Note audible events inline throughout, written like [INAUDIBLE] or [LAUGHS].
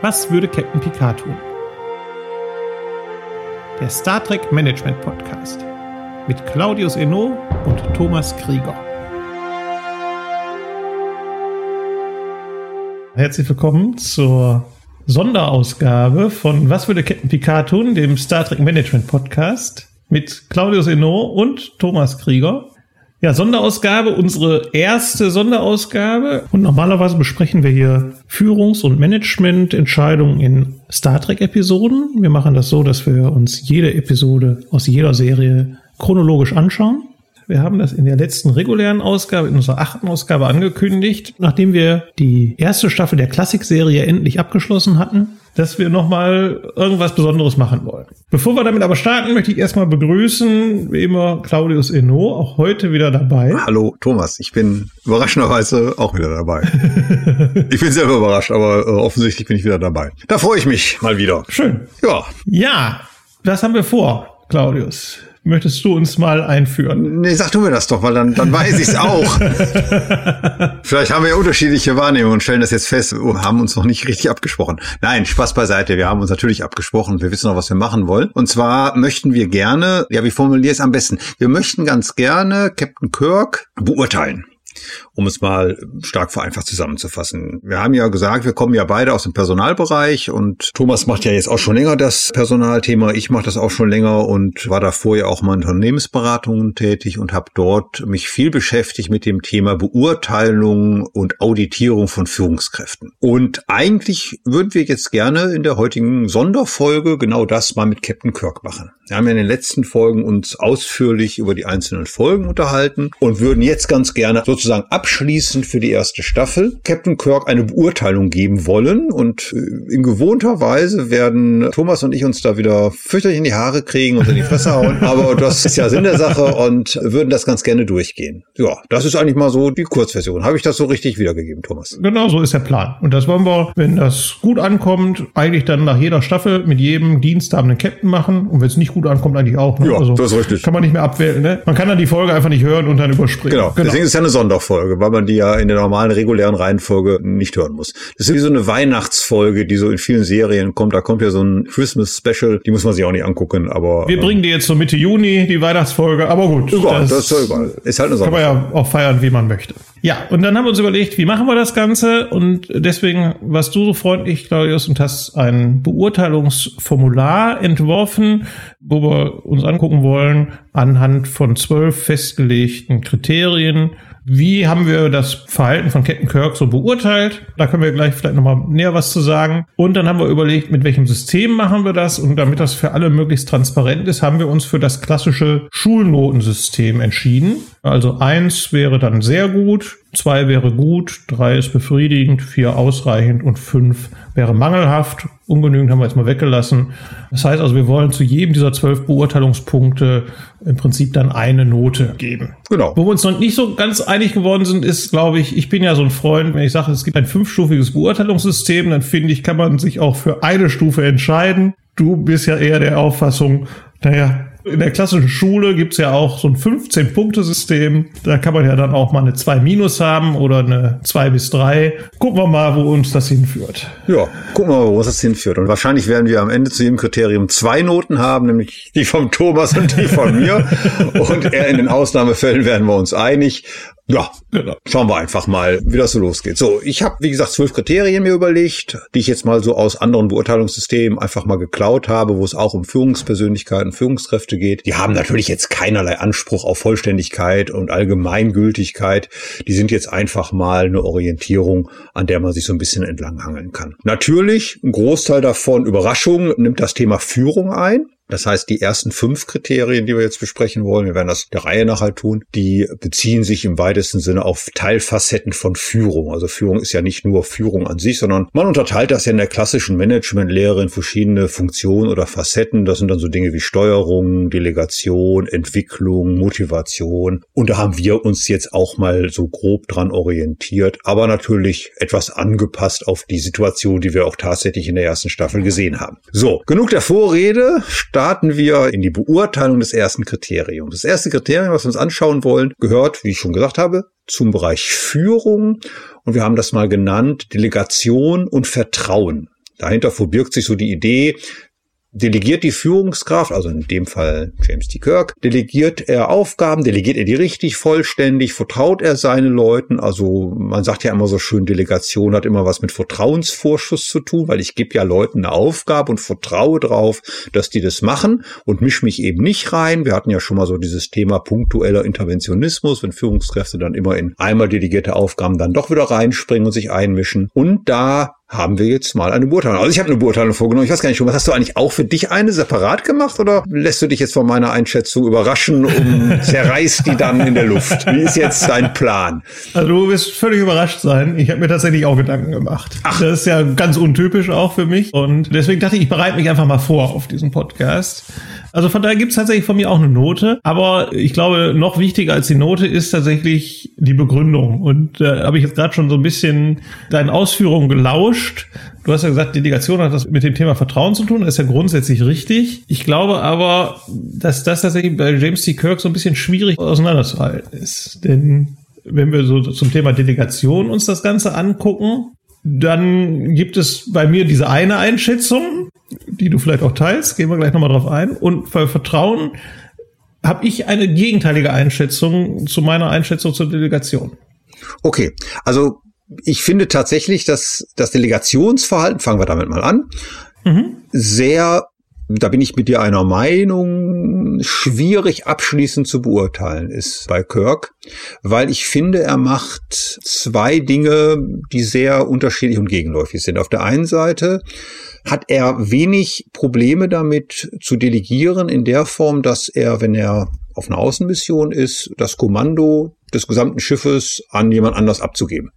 Was würde Captain Picard tun? Der Star Trek Management Podcast mit Claudius Eno und Thomas Krieger. Herzlich willkommen zur Sonderausgabe von Was würde Captain Picard tun, dem Star Trek Management Podcast mit Claudius Eno und Thomas Krieger. Ja, Sonderausgabe, unsere erste Sonderausgabe. Und normalerweise besprechen wir hier Führungs- und Managemententscheidungen in Star Trek-Episoden. Wir machen das so, dass wir uns jede Episode aus jeder Serie chronologisch anschauen. Wir haben das in der letzten regulären Ausgabe, in unserer achten Ausgabe angekündigt, nachdem wir die erste Staffel der Klassikserie endlich abgeschlossen hatten, dass wir nochmal irgendwas Besonderes machen wollen. Bevor wir damit aber starten, möchte ich erstmal begrüßen, wie immer, Claudius Eno, auch heute wieder dabei. Hallo, Thomas. Ich bin überraschenderweise auch wieder dabei. [LAUGHS] ich bin selber überrascht, aber äh, offensichtlich bin ich wieder dabei. Da freue ich mich mal wieder. Schön. Ja. Ja, was haben wir vor, Claudius? Möchtest du uns mal einführen? Nee, sag du mir das doch, weil dann, dann weiß ich es auch. [LAUGHS] Vielleicht haben wir ja unterschiedliche Wahrnehmungen und stellen das jetzt fest und haben uns noch nicht richtig abgesprochen. Nein, Spaß beiseite. Wir haben uns natürlich abgesprochen. Wir wissen noch, was wir machen wollen. Und zwar möchten wir gerne, ja, wie formuliere ich es am besten? Wir möchten ganz gerne Captain Kirk beurteilen um es mal stark vereinfacht zusammenzufassen. Wir haben ja gesagt, wir kommen ja beide aus dem Personalbereich und Thomas macht ja jetzt auch schon länger das Personalthema. Ich mache das auch schon länger und war davor ja auch mal in Unternehmensberatungen tätig und habe dort mich viel beschäftigt mit dem Thema Beurteilung und Auditierung von Führungskräften. Und eigentlich würden wir jetzt gerne in der heutigen Sonderfolge genau das mal mit Captain Kirk machen. Wir haben ja in den letzten Folgen uns ausführlich über die einzelnen Folgen unterhalten und würden jetzt ganz gerne sozusagen abschließend für die erste Staffel Captain Kirk eine Beurteilung geben wollen. Und äh, in gewohnter Weise werden Thomas und ich uns da wieder fürchterlich in die Haare kriegen und in die Fresse hauen. [LAUGHS] Aber das ist ja Sinn der Sache und würden das ganz gerne durchgehen. Ja, das ist eigentlich mal so die Kurzversion. Habe ich das so richtig wiedergegeben, Thomas? Genau, so ist der Plan. Und das wollen wir, wenn das gut ankommt, eigentlich dann nach jeder Staffel mit jedem diensthabenden Captain machen. Und wenn es nicht gut ankommt, eigentlich auch. Ne? Ja, also das ist richtig. Kann man nicht mehr abwählen. Ne? Man kann dann die Folge einfach nicht hören und dann überspringen. Genau. genau. Deswegen ist es ja eine Sonderfolge, weil man die ja in der normalen, regulären Reihenfolge nicht hören muss. Das ist wie so eine Weihnachtsfolge, die so in vielen Serien kommt. Da kommt ja so ein Christmas Special, die muss man sich auch nicht angucken, aber. Wir ähm, bringen die jetzt so Mitte Juni, die Weihnachtsfolge, aber gut. Egal, das, das ist ja egal. Ist halt eine Kann man ja auch feiern, wie man möchte. Ja, und dann haben wir uns überlegt, wie machen wir das Ganze? Und deswegen warst du so freundlich, Claudius, und hast ein Beurteilungsformular entworfen, wo wir uns angucken wollen, anhand von zwölf festgelegten Kriterien, wie haben wir das Verhalten von Captain Kirk so beurteilt? Da können wir gleich vielleicht nochmal näher was zu sagen. Und dann haben wir überlegt, mit welchem System machen wir das? Und damit das für alle möglichst transparent ist, haben wir uns für das klassische Schulnotensystem entschieden. Also eins wäre dann sehr gut, zwei wäre gut, drei ist befriedigend, vier ausreichend und fünf wäre mangelhaft. Ungenügend haben wir jetzt mal weggelassen. Das heißt also, wir wollen zu jedem dieser zwölf Beurteilungspunkte im Prinzip dann eine Note geben. Genau. Wo wir uns noch nicht so ganz einig geworden sind, ist, glaube ich, ich bin ja so ein Freund, wenn ich sage, es gibt ein fünfstufiges Beurteilungssystem, dann finde ich, kann man sich auch für eine Stufe entscheiden. Du bist ja eher der Auffassung, naja, in der klassischen Schule gibt's ja auch so ein 15-Punkte-System. Da kann man ja dann auch mal eine 2 minus haben oder eine 2 bis 3. Gucken wir mal, wo uns das hinführt. Ja, gucken wir mal, wo uns das hinführt. Und wahrscheinlich werden wir am Ende zu jedem Kriterium zwei Noten haben, nämlich die vom Thomas und die von mir. [LAUGHS] und eher in den Ausnahmefällen werden wir uns einig. Ja, genau. schauen wir einfach mal, wie das so losgeht. So, ich habe, wie gesagt, zwölf Kriterien mir überlegt, die ich jetzt mal so aus anderen Beurteilungssystemen einfach mal geklaut habe, wo es auch um Führungspersönlichkeiten, Führungskräfte geht. Die haben natürlich jetzt keinerlei Anspruch auf Vollständigkeit und Allgemeingültigkeit. Die sind jetzt einfach mal eine Orientierung, an der man sich so ein bisschen entlanghangeln kann. Natürlich, ein Großteil davon, Überraschung, nimmt das Thema Führung ein. Das heißt, die ersten fünf Kriterien, die wir jetzt besprechen wollen, wir werden das der Reihe nach halt tun, die beziehen sich im weitesten Sinne auf Teilfacetten von Führung. Also Führung ist ja nicht nur Führung an sich, sondern man unterteilt das ja in der klassischen Managementlehre in verschiedene Funktionen oder Facetten. Das sind dann so Dinge wie Steuerung, Delegation, Entwicklung, Motivation. Und da haben wir uns jetzt auch mal so grob dran orientiert, aber natürlich etwas angepasst auf die Situation, die wir auch tatsächlich in der ersten Staffel gesehen haben. So, genug der Vorrede starten wir in die Beurteilung des ersten Kriteriums. Das erste Kriterium, was wir uns anschauen wollen, gehört, wie ich schon gesagt habe, zum Bereich Führung und wir haben das mal genannt Delegation und Vertrauen. dahinter verbirgt sich so die Idee, delegiert die Führungskraft, also in dem Fall James T. Kirk, delegiert er Aufgaben, delegiert er die richtig vollständig, vertraut er seinen Leuten, also man sagt ja immer so schön, Delegation hat immer was mit Vertrauensvorschuss zu tun, weil ich gebe ja Leuten eine Aufgabe und vertraue drauf, dass die das machen und misch mich eben nicht rein. Wir hatten ja schon mal so dieses Thema punktueller Interventionismus, wenn Führungskräfte dann immer in einmal delegierte Aufgaben dann doch wieder reinspringen und sich einmischen. Und da haben wir jetzt mal eine Beurteilung. Also ich habe eine Beurteilung vorgenommen. Ich weiß gar nicht, was hast du eigentlich auch für dich eine separat gemacht oder lässt du dich jetzt von meiner Einschätzung überraschen und [LAUGHS] zerreißt die dann in der Luft? Wie ist jetzt dein Plan? Also du wirst völlig überrascht sein. Ich habe mir tatsächlich auch Gedanken gemacht. Ach. Das ist ja ganz untypisch auch für mich und deswegen dachte ich, ich bereite mich einfach mal vor auf diesen Podcast. Also von daher gibt es tatsächlich von mir auch eine Note. Aber ich glaube, noch wichtiger als die Note ist tatsächlich die Begründung. Und da äh, habe ich jetzt gerade schon so ein bisschen deinen Ausführungen gelauscht. Du hast ja gesagt, Delegation hat das mit dem Thema Vertrauen zu tun. Das ist ja grundsätzlich richtig. Ich glaube aber, dass das tatsächlich bei James T. Kirk so ein bisschen schwierig auseinanderzuhalten ist. Denn wenn wir so zum Thema Delegation uns das Ganze angucken, dann gibt es bei mir diese eine Einschätzung, die du vielleicht auch teilst, gehen wir gleich nochmal drauf ein. Und bei Vertrauen habe ich eine gegenteilige Einschätzung zu meiner Einschätzung zur Delegation. Okay, also ich finde tatsächlich, dass das Delegationsverhalten, fangen wir damit mal an, mhm. sehr, da bin ich mit dir einer Meinung, schwierig abschließend zu beurteilen ist bei Kirk, weil ich finde, er macht zwei Dinge, die sehr unterschiedlich und gegenläufig sind. Auf der einen Seite hat er wenig Probleme damit zu delegieren in der Form, dass er, wenn er auf einer Außenmission ist, das Kommando des gesamten Schiffes an jemand anders abzugeben.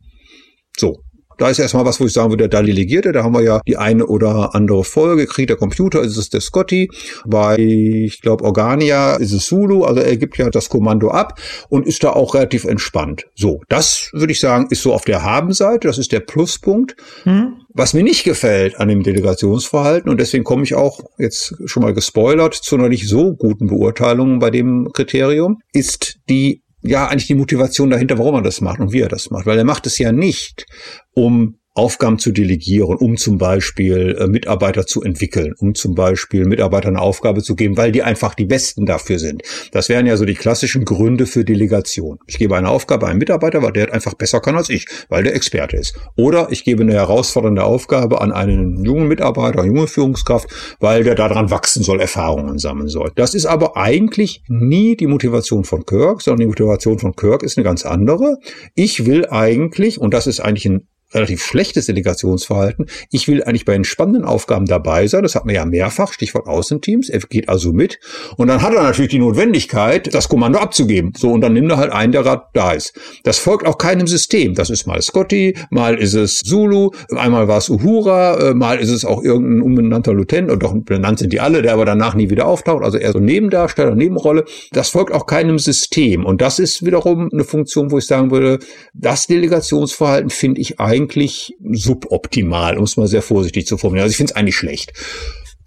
So. Da ist erstmal was, wo ich sagen würde, da delegiert er. Da haben wir ja die eine oder andere Folge. Kriegt der Computer, ist es der Scotty. Bei, ich glaube, Organia ist es Zulu. Also er gibt ja das Kommando ab und ist da auch relativ entspannt. So, das würde ich sagen, ist so auf der Habenseite. Das ist der Pluspunkt. Mhm. Was mir nicht gefällt an dem Delegationsverhalten, und deswegen komme ich auch jetzt schon mal gespoilert zu einer nicht so guten Beurteilung bei dem Kriterium, ist die ja eigentlich die Motivation dahinter, warum er das macht und wie er das macht. Weil er macht es ja nicht, um Aufgaben zu delegieren, um zum Beispiel äh, Mitarbeiter zu entwickeln, um zum Beispiel Mitarbeitern eine Aufgabe zu geben, weil die einfach die Besten dafür sind. Das wären ja so die klassischen Gründe für Delegation. Ich gebe eine Aufgabe einem Mitarbeiter, weil der einfach besser kann als ich, weil der Experte ist. Oder ich gebe eine herausfordernde Aufgabe an einen jungen Mitarbeiter, junge Führungskraft, weil der daran wachsen soll, Erfahrungen sammeln soll. Das ist aber eigentlich nie die Motivation von Kirk, sondern die Motivation von Kirk ist eine ganz andere. Ich will eigentlich, und das ist eigentlich ein relativ schlechtes Delegationsverhalten. Ich will eigentlich bei den spannenden Aufgaben dabei sein. Das hat man ja mehrfach, Stichwort Außenteams. Er geht also mit. Und dann hat er natürlich die Notwendigkeit, das Kommando abzugeben. So, und dann nimmt er halt einen, der gerade da ist. Das folgt auch keinem System. Das ist mal Scotty, mal ist es Zulu, einmal war es Uhura, äh, mal ist es auch irgendein unbenannter Lieutenant, und doch benannt sind die alle, der aber danach nie wieder auftaucht. Also eher so Nebendarsteller, Nebenrolle. Das folgt auch keinem System. Und das ist wiederum eine Funktion, wo ich sagen würde, das Delegationsverhalten finde ich eigentlich eigentlich suboptimal, um es mal sehr vorsichtig zu formulieren. Also ich finde es eigentlich schlecht.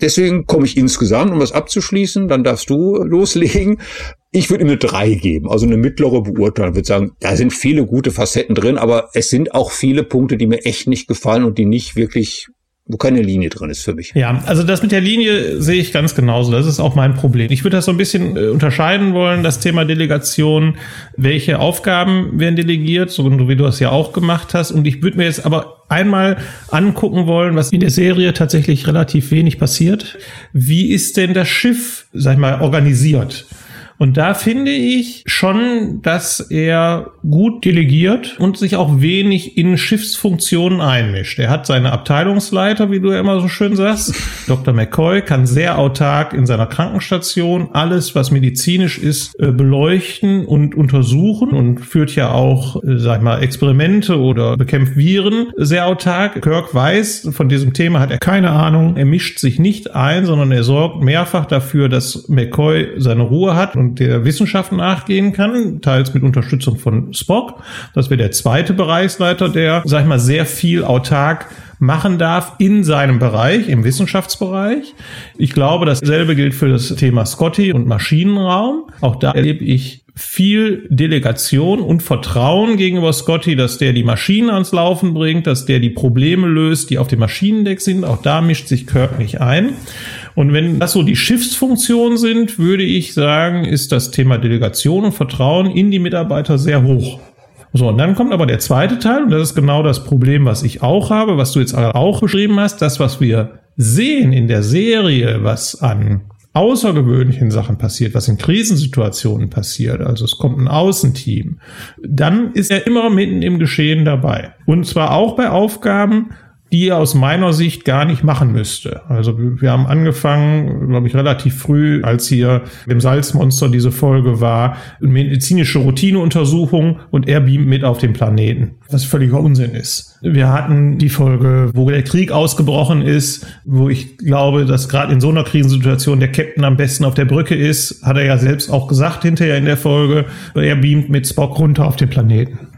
Deswegen komme ich insgesamt, um das abzuschließen, dann darfst du loslegen. Ich würde ihm eine drei geben, also eine mittlere Beurteilung. Ich würde sagen, da sind viele gute Facetten drin, aber es sind auch viele Punkte, die mir echt nicht gefallen und die nicht wirklich wo keine Linie drin ist für mich. Ja, also das mit der Linie sehe ich ganz genauso. Das ist auch mein Problem. Ich würde das so ein bisschen äh, unterscheiden wollen, das Thema Delegation. Welche Aufgaben werden delegiert, so wie du das ja auch gemacht hast. Und ich würde mir jetzt aber einmal angucken wollen, was in der Serie tatsächlich relativ wenig passiert. Wie ist denn das Schiff, sag ich mal, organisiert? Und da finde ich schon, dass er gut delegiert und sich auch wenig in Schiffsfunktionen einmischt. Er hat seine Abteilungsleiter, wie du ja immer so schön sagst. [LAUGHS] Dr. McCoy kann sehr autark in seiner Krankenstation alles, was medizinisch ist, äh, beleuchten und untersuchen und führt ja auch, äh, sag ich mal, Experimente oder bekämpft Viren sehr autark. Kirk weiß, von diesem Thema hat er keine Ahnung. Er mischt sich nicht ein, sondern er sorgt mehrfach dafür, dass McCoy seine Ruhe hat und der Wissenschaft nachgehen kann, teils mit Unterstützung von Spock. Das wäre der zweite Bereichsleiter, der, sag ich mal, sehr viel autark machen darf in seinem Bereich, im Wissenschaftsbereich. Ich glaube, dasselbe gilt für das Thema Scotty und Maschinenraum. Auch da erlebe ich viel Delegation und Vertrauen gegenüber Scotty, dass der die Maschinen ans Laufen bringt, dass der die Probleme löst, die auf dem Maschinendeck sind. Auch da mischt sich Kirk nicht ein. Und wenn das so die Schiffsfunktionen sind, würde ich sagen, ist das Thema Delegation und Vertrauen in die Mitarbeiter sehr hoch. So, und dann kommt aber der zweite Teil, und das ist genau das Problem, was ich auch habe, was du jetzt auch beschrieben hast, das, was wir sehen in der Serie, was an außergewöhnlichen Sachen passiert, was in Krisensituationen passiert, also es kommt ein Außenteam, dann ist er immer mitten im Geschehen dabei. Und zwar auch bei Aufgaben, die er aus meiner Sicht gar nicht machen müsste. Also wir haben angefangen, glaube ich, relativ früh, als hier im Salzmonster diese Folge war, medizinische Routineuntersuchung und er beamt mit auf den Planeten, was völliger Unsinn ist. Wir hatten die Folge, wo der Krieg ausgebrochen ist, wo ich glaube, dass gerade in so einer Krisensituation der Captain am besten auf der Brücke ist, hat er ja selbst auch gesagt hinterher in der Folge, er beamt mit Spock runter auf den Planeten.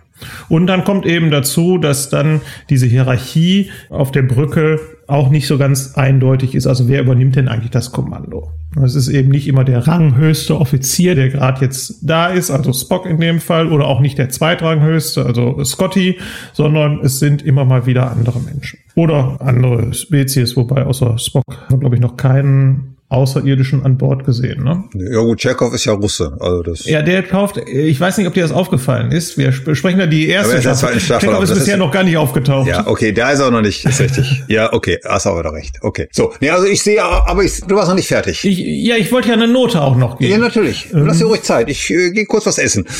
Und dann kommt eben dazu, dass dann diese Hierarchie auf der Brücke auch nicht so ganz eindeutig ist. Also wer übernimmt denn eigentlich das Kommando? Es ist eben nicht immer der ranghöchste Offizier, der gerade jetzt da ist, also Spock in dem Fall, oder auch nicht der zweitranghöchste, also Scotty, sondern es sind immer mal wieder andere Menschen. Oder andere Spezies, wobei außer Spock, glaube ich, noch keinen Außerirdischen an Bord gesehen. Ne? Ja gut, Tschechow ist ja Russe. Also das ja, der kauft, ich weiß nicht, ob dir das aufgefallen ist. Wir sprechen ja die erste Staffel. Tschechow ist bisher ist, noch gar nicht aufgetaucht. Ja, okay, der ist auch noch nicht, ist richtig. [LAUGHS] ja, okay, hast aber recht. Okay, so. Nee, also ich sehe, aber ich, du warst noch nicht fertig. Ich, ja, ich wollte ja eine Note auch noch geben. Ja, natürlich. Ähm. Lass dir ruhig Zeit. Ich äh, gehe kurz was essen. [LAUGHS]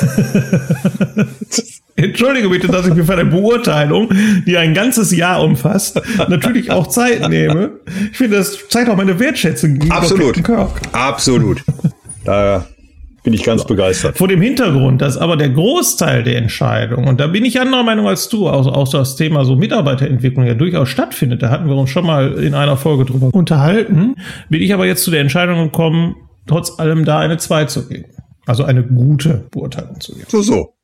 [LAUGHS] Entschuldige bitte, dass ich mir für eine Beurteilung, die ein ganzes Jahr umfasst, natürlich auch Zeit nehme. Ich finde, das zeigt auch meine Wertschätzung gegenüber Absolut. Kirk. Absolut. Da bin ich ganz so. begeistert. Vor dem Hintergrund, dass aber der Großteil der Entscheidung, und da bin ich anderer Meinung als du, auch, auch das Thema so Mitarbeiterentwicklung ja durchaus stattfindet, da hatten wir uns schon mal in einer Folge drüber unterhalten, bin ich aber jetzt zu der Entscheidung gekommen, trotz allem da eine 2 zu geben. Also eine gute Beurteilung zu geben. So, so.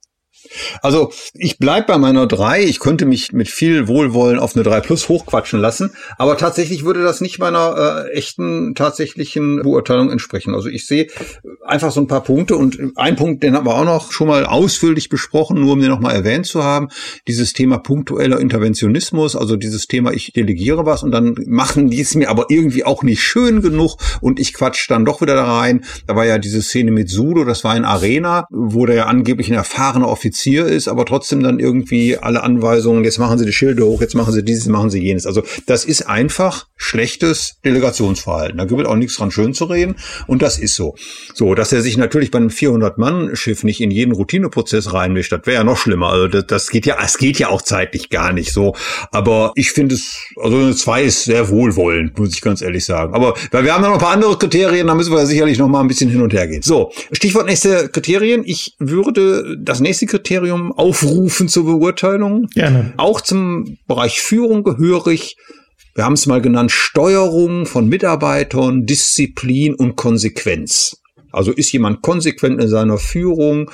Also ich bleib bei meiner 3. Ich könnte mich mit viel Wohlwollen auf eine 3 Plus hochquatschen lassen, aber tatsächlich würde das nicht meiner äh, echten, tatsächlichen Beurteilung entsprechen. Also ich sehe einfach so ein paar Punkte und ein Punkt, den haben wir auch noch schon mal ausführlich besprochen, nur um den nochmal erwähnt zu haben, dieses Thema punktueller Interventionismus, also dieses Thema, ich delegiere was und dann machen die es mir aber irgendwie auch nicht schön genug und ich quatsch dann doch wieder da rein. Da war ja diese Szene mit Sudo, das war in Arena, wo der ja angeblich ein erfahrener Offizier Offizier ist, aber trotzdem dann irgendwie alle Anweisungen, jetzt machen Sie die Schilde hoch, jetzt machen Sie dieses, machen Sie jenes. Also das ist einfach schlechtes Delegationsverhalten. Da gibt es auch nichts dran schön zu reden und das ist so. So, dass er sich natürlich bei einem 400-Mann-Schiff nicht in jeden Routineprozess reinmischt, das wäre ja noch schlimmer. Also das, das geht ja, es geht ja auch zeitlich gar nicht so. Aber ich finde es, also eine 2 ist sehr wohlwollend, muss ich ganz ehrlich sagen. Aber weil wir haben ja noch ein paar andere Kriterien, da müssen wir sicherlich noch mal ein bisschen hin und her gehen. So, Stichwort nächste Kriterien. Ich würde das nächste Kriterium Kriterium aufrufen zur Beurteilung. Gerne. Auch zum Bereich Führung gehörig. Wir haben es mal genannt, Steuerung von Mitarbeitern, Disziplin und Konsequenz. Also ist jemand konsequent in seiner Führung,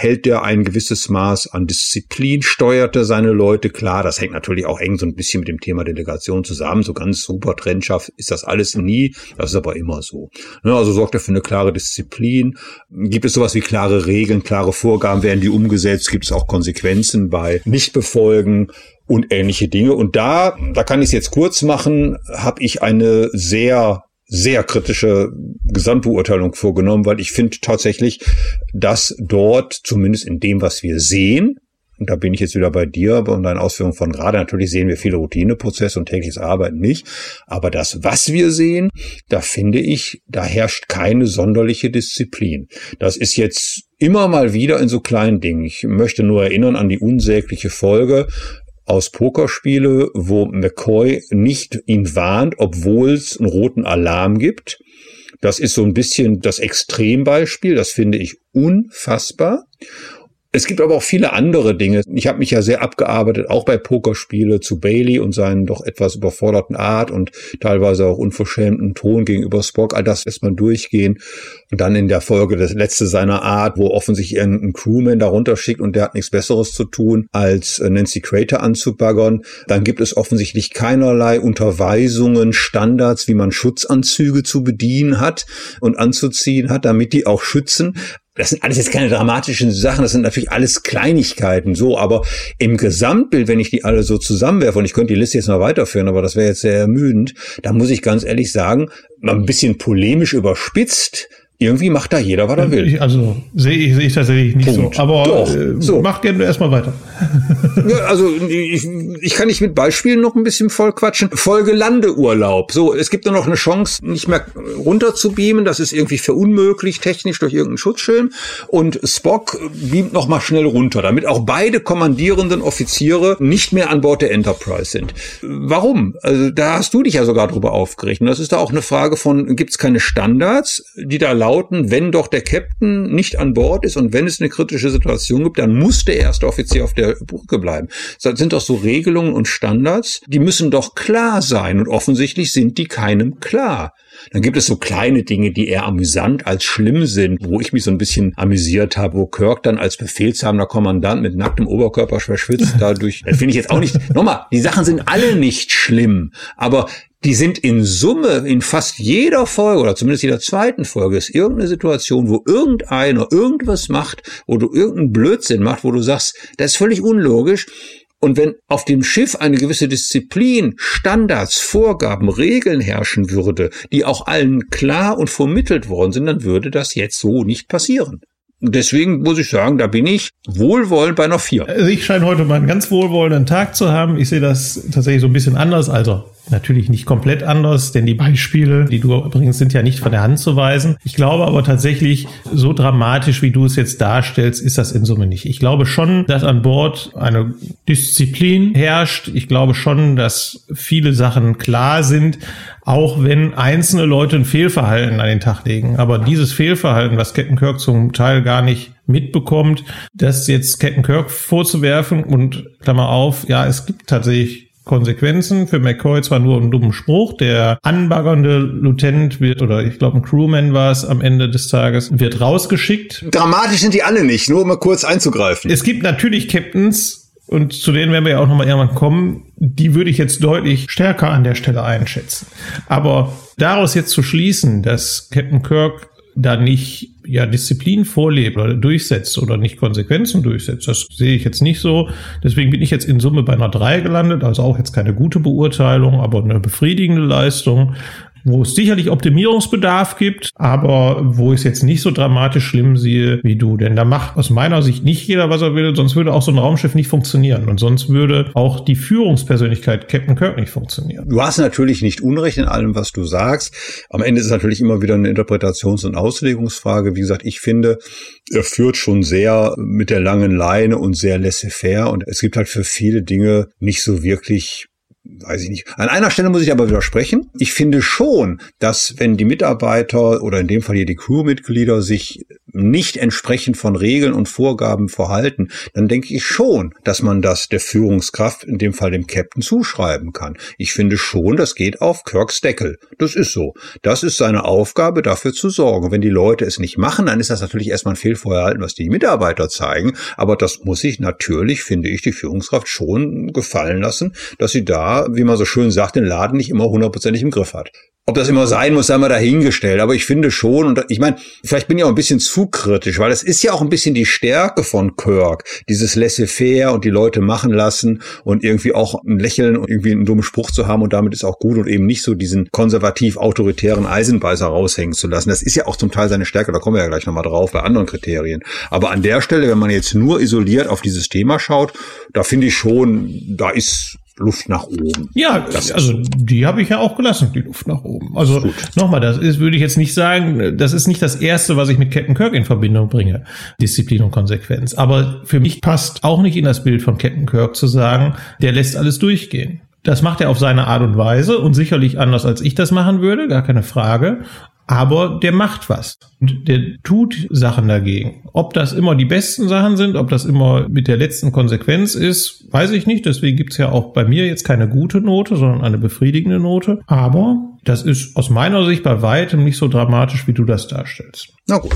hält er ein gewisses Maß an Disziplin, steuert er seine Leute klar. Das hängt natürlich auch eng so ein bisschen mit dem Thema Delegation zusammen. So ganz super trennscharf ist das alles nie. Das ist aber immer so. Ne, also sorgt er für eine klare Disziplin. Gibt es sowas wie klare Regeln, klare Vorgaben? Werden die umgesetzt? Gibt es auch Konsequenzen bei Nichtbefolgen? und ähnliche Dinge. Und da, da kann ich es jetzt kurz machen, habe ich eine sehr sehr kritische Gesamtbeurteilung vorgenommen, weil ich finde tatsächlich, dass dort, zumindest in dem, was wir sehen, und da bin ich jetzt wieder bei dir und deinen Ausführungen von gerade. Natürlich sehen wir viele Routineprozesse und tägliches Arbeiten nicht. Aber das, was wir sehen, da finde ich, da herrscht keine sonderliche Disziplin. Das ist jetzt immer mal wieder in so kleinen Dingen. Ich möchte nur erinnern an die unsägliche Folge, aus Pokerspiele, wo McCoy nicht ihn warnt, obwohl es einen roten Alarm gibt. Das ist so ein bisschen das Extrembeispiel. Das finde ich unfassbar. Es gibt aber auch viele andere Dinge. Ich habe mich ja sehr abgearbeitet, auch bei Pokerspiele zu Bailey und seinen doch etwas überforderten Art und teilweise auch unverschämten Ton gegenüber Spock. All das lässt man durchgehen. Und dann in der Folge das letzte seiner Art, wo offensichtlich ein Crewman darunter schickt und der hat nichts Besseres zu tun, als äh, Nancy Crater anzubaggern. Dann gibt es offensichtlich keinerlei Unterweisungen, Standards, wie man Schutzanzüge zu bedienen hat und anzuziehen hat, damit die auch schützen. Das sind alles jetzt keine dramatischen Sachen, das sind natürlich alles Kleinigkeiten, so, aber im Gesamtbild, wenn ich die alle so zusammenwerfe, und ich könnte die Liste jetzt noch weiterführen, aber das wäre jetzt sehr ermüdend, da muss ich ganz ehrlich sagen, mal ein bisschen polemisch überspitzt, irgendwie macht da jeder, was er will. Also sehe ich, sehe ich tatsächlich nicht Punkt. so. Aber Doch, äh, so. mach gerne erstmal weiter. [LAUGHS] ja, also ich, ich kann nicht mit Beispielen noch ein bisschen voll quatschen. Folge Landeurlaub. So, es gibt nur noch eine Chance, nicht mehr runter zu beamen. Das ist irgendwie verunmöglicht technisch durch irgendeinen Schutzschirm. Und Spock beamt noch mal schnell runter, damit auch beide kommandierenden Offiziere nicht mehr an Bord der Enterprise sind. Warum? Also da hast du dich ja sogar drüber aufgeregt. Und das ist da auch eine Frage von, gibt es keine Standards, die da laufen? Lauten, wenn doch der Captain nicht an Bord ist und wenn es eine kritische Situation gibt, dann muss der erste Offizier auf der Brücke bleiben. Das sind doch so Regelungen und Standards, die müssen doch klar sein und offensichtlich sind die keinem klar. Dann gibt es so kleine Dinge, die eher amüsant als schlimm sind, wo ich mich so ein bisschen amüsiert habe, wo Kirk dann als befehlshabender Kommandant mit nacktem Oberkörper verschwitzt dadurch. [LAUGHS] Das finde ich jetzt auch nicht. Nochmal, die Sachen sind alle nicht schlimm, aber die sind in Summe in fast jeder Folge oder zumindest jeder zweiten Folge ist irgendeine Situation, wo irgendeiner irgendwas macht, wo du irgendeinen Blödsinn macht, wo du sagst, das ist völlig unlogisch. Und wenn auf dem Schiff eine gewisse Disziplin, Standards, Vorgaben, Regeln herrschen würde, die auch allen klar und vermittelt worden sind, dann würde das jetzt so nicht passieren. Deswegen muss ich sagen, da bin ich wohlwollend bei einer 4. Also ich scheine heute mal einen ganz wohlwollenden Tag zu haben. Ich sehe das tatsächlich so ein bisschen anders. Also natürlich nicht komplett anders, denn die Beispiele, die du bringst, sind ja nicht von der Hand zu weisen. Ich glaube aber tatsächlich, so dramatisch, wie du es jetzt darstellst, ist das in Summe nicht. Ich glaube schon, dass an Bord eine Disziplin herrscht. Ich glaube schon, dass viele Sachen klar sind, auch wenn einzelne Leute ein Fehlverhalten an den Tag legen. Aber dieses Fehlverhalten, was Captain Kirk zum Teil gar nicht mitbekommt, das jetzt Captain Kirk vorzuwerfen und Klammer auf, ja, es gibt tatsächlich Konsequenzen. Für McCoy zwar nur einen dummen Spruch, der anbaggernde Lieutenant wird, oder ich glaube ein Crewman war es am Ende des Tages, wird rausgeschickt. Dramatisch sind die alle nicht, nur um mal kurz einzugreifen. Es gibt natürlich Captains, und zu denen werden wir ja auch nochmal irgendwann kommen, die würde ich jetzt deutlich stärker an der Stelle einschätzen. Aber daraus jetzt zu schließen, dass Captain Kirk da nicht ja Disziplin vorlebt oder durchsetzt oder nicht Konsequenzen durchsetzt. Das sehe ich jetzt nicht so. Deswegen bin ich jetzt in Summe bei einer 3 gelandet, also auch jetzt keine gute Beurteilung, aber eine befriedigende Leistung wo es sicherlich Optimierungsbedarf gibt, aber wo ich es jetzt nicht so dramatisch schlimm sehe wie du. Denn da macht aus meiner Sicht nicht jeder, was er will, sonst würde auch so ein Raumschiff nicht funktionieren. Und sonst würde auch die Führungspersönlichkeit Captain Kirk nicht funktionieren. Du hast natürlich nicht Unrecht in allem, was du sagst. Am Ende ist es natürlich immer wieder eine Interpretations- und Auslegungsfrage. Wie gesagt, ich finde, er führt schon sehr mit der langen Leine und sehr laissez-faire. Und es gibt halt für viele Dinge nicht so wirklich weiß ich nicht. An einer Stelle muss ich aber widersprechen. Ich finde schon, dass wenn die Mitarbeiter oder in dem Fall hier die Crewmitglieder sich nicht entsprechend von Regeln und Vorgaben verhalten, dann denke ich schon, dass man das der Führungskraft, in dem Fall dem Captain, zuschreiben kann. Ich finde schon, das geht auf Kirks Deckel. Das ist so. Das ist seine Aufgabe, dafür zu sorgen. Wenn die Leute es nicht machen, dann ist das natürlich erstmal ein Fehlvorhalten, was die Mitarbeiter zeigen. Aber das muss sich natürlich, finde ich, die Führungskraft schon gefallen lassen, dass sie da, wie man so schön sagt, den Laden nicht immer hundertprozentig im Griff hat. Ob das immer sein muss, sei mal dahingestellt. Aber ich finde schon, und ich meine, vielleicht bin ich auch ein bisschen zu kritisch, weil es ist ja auch ein bisschen die Stärke von Kirk, dieses laissez-faire und die Leute machen lassen und irgendwie auch ein Lächeln und irgendwie einen dummen Spruch zu haben und damit ist auch gut und eben nicht so diesen konservativ-autoritären Eisenbeißer raushängen zu lassen. Das ist ja auch zum Teil seine Stärke, da kommen wir ja gleich nochmal drauf bei anderen Kriterien. Aber an der Stelle, wenn man jetzt nur isoliert auf dieses Thema schaut, da finde ich schon, da ist Luft nach oben. Ja, das also die habe ich ja auch gelassen, die Luft nach oben. Also nochmal, das ist, würde ich jetzt nicht sagen, das ist nicht das Erste, was ich mit Captain Kirk in Verbindung bringe, Disziplin und Konsequenz. Aber für mich passt auch nicht in das Bild von Captain Kirk zu sagen, der lässt alles durchgehen. Das macht er auf seine Art und Weise und sicherlich anders, als ich das machen würde, gar keine Frage aber der macht was und der tut Sachen dagegen. Ob das immer die besten Sachen sind, ob das immer mit der letzten Konsequenz ist, weiß ich nicht. Deswegen gibt's ja auch bei mir jetzt keine gute Note, sondern eine befriedigende Note. Aber das ist aus meiner Sicht bei weitem nicht so dramatisch, wie du das darstellst. Na gut.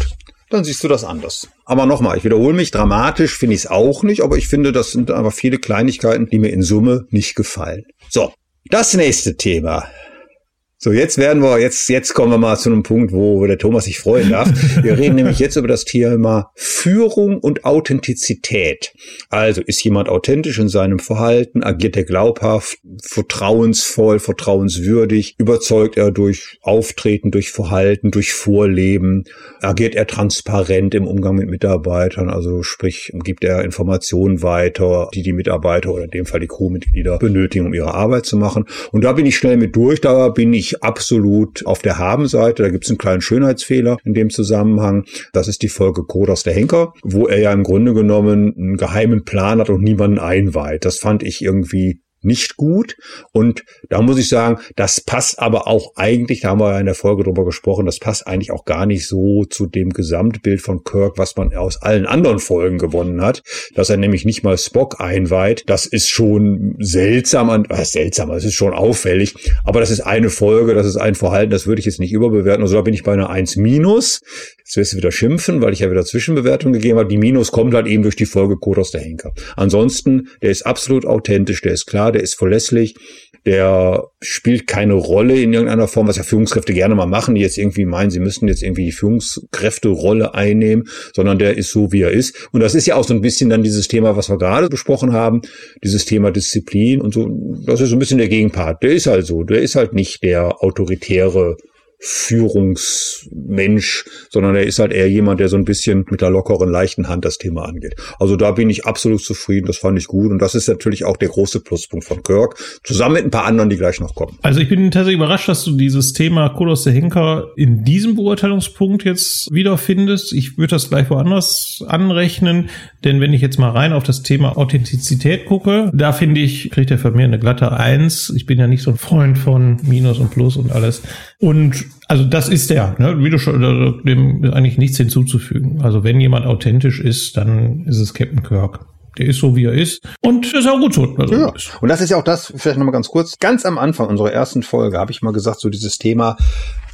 Dann siehst du das anders. Aber nochmal, ich wiederhole mich, dramatisch finde ich es auch nicht, aber ich finde, das sind einfach viele Kleinigkeiten, die mir in Summe nicht gefallen. So, das nächste Thema. So, jetzt werden wir, jetzt, jetzt kommen wir mal zu einem Punkt, wo der Thomas sich freuen darf. [LAUGHS] Wir reden nämlich jetzt über das Thema Führung und Authentizität. Also, ist jemand authentisch in seinem Verhalten? Agiert er glaubhaft, vertrauensvoll, vertrauenswürdig? Überzeugt er durch Auftreten, durch Verhalten, durch Vorleben? Agiert er transparent im Umgang mit Mitarbeitern? Also, sprich, gibt er Informationen weiter, die die Mitarbeiter oder in dem Fall die Crewmitglieder benötigen, um ihre Arbeit zu machen? Und da bin ich schnell mit durch. Da bin ich absolut auf der Habenseite. Da gibt es einen kleinen Schönheitsfehler in dem Zusammenhang. Das ist die Folge Kodas der Henker, wo er ja im Grunde genommen einen geheimen Plan hat und niemanden einweiht. Das fand ich irgendwie nicht gut. Und da muss ich sagen, das passt aber auch eigentlich, da haben wir ja in der Folge drüber gesprochen, das passt eigentlich auch gar nicht so zu dem Gesamtbild von Kirk, was man aus allen anderen Folgen gewonnen hat, dass er nämlich nicht mal Spock einweiht. Das ist schon seltsam, was seltsam, es ist schon auffällig, aber das ist eine Folge, das ist ein Verhalten, das würde ich jetzt nicht überbewerten. Also da bin ich bei einer 1 minus. Jetzt wirst du wieder schimpfen, weil ich ja wieder Zwischenbewertung gegeben habe. Die Minus kommt halt eben durch die Folge Kodos der Henker. Ansonsten, der ist absolut authentisch, der ist klar, der ist verlässlich, der spielt keine Rolle in irgendeiner Form, was ja Führungskräfte gerne mal machen, die jetzt irgendwie meinen, sie müssten jetzt irgendwie die Führungskräfte-Rolle einnehmen, sondern der ist so, wie er ist. Und das ist ja auch so ein bisschen dann dieses Thema, was wir gerade besprochen haben, dieses Thema Disziplin und so. Das ist so ein bisschen der Gegenpart. Der ist halt so. Der ist halt nicht der autoritäre Führungsmensch, sondern er ist halt eher jemand, der so ein bisschen mit der lockeren, leichten Hand das Thema angeht. Also da bin ich absolut zufrieden, das fand ich gut und das ist natürlich auch der große Pluspunkt von Kirk, zusammen mit ein paar anderen, die gleich noch kommen. Also ich bin tatsächlich überrascht, dass du dieses Thema Kodos der Henker in diesem Beurteilungspunkt jetzt wiederfindest. Ich würde das gleich woanders anrechnen, denn wenn ich jetzt mal rein auf das Thema Authentizität gucke, da finde ich, kriegt er von mir eine glatte Eins. Ich bin ja nicht so ein Freund von Minus und Plus und alles. Und also das ist der, ne? wie du schon, also dem ist eigentlich nichts hinzuzufügen. Also wenn jemand authentisch ist, dann ist es Captain Kirk. Der ist so, wie er ist. Und ist auch gut so. Also ja. Und das ist ja auch das, vielleicht nochmal ganz kurz, ganz am Anfang unserer ersten Folge habe ich mal gesagt, so dieses Thema,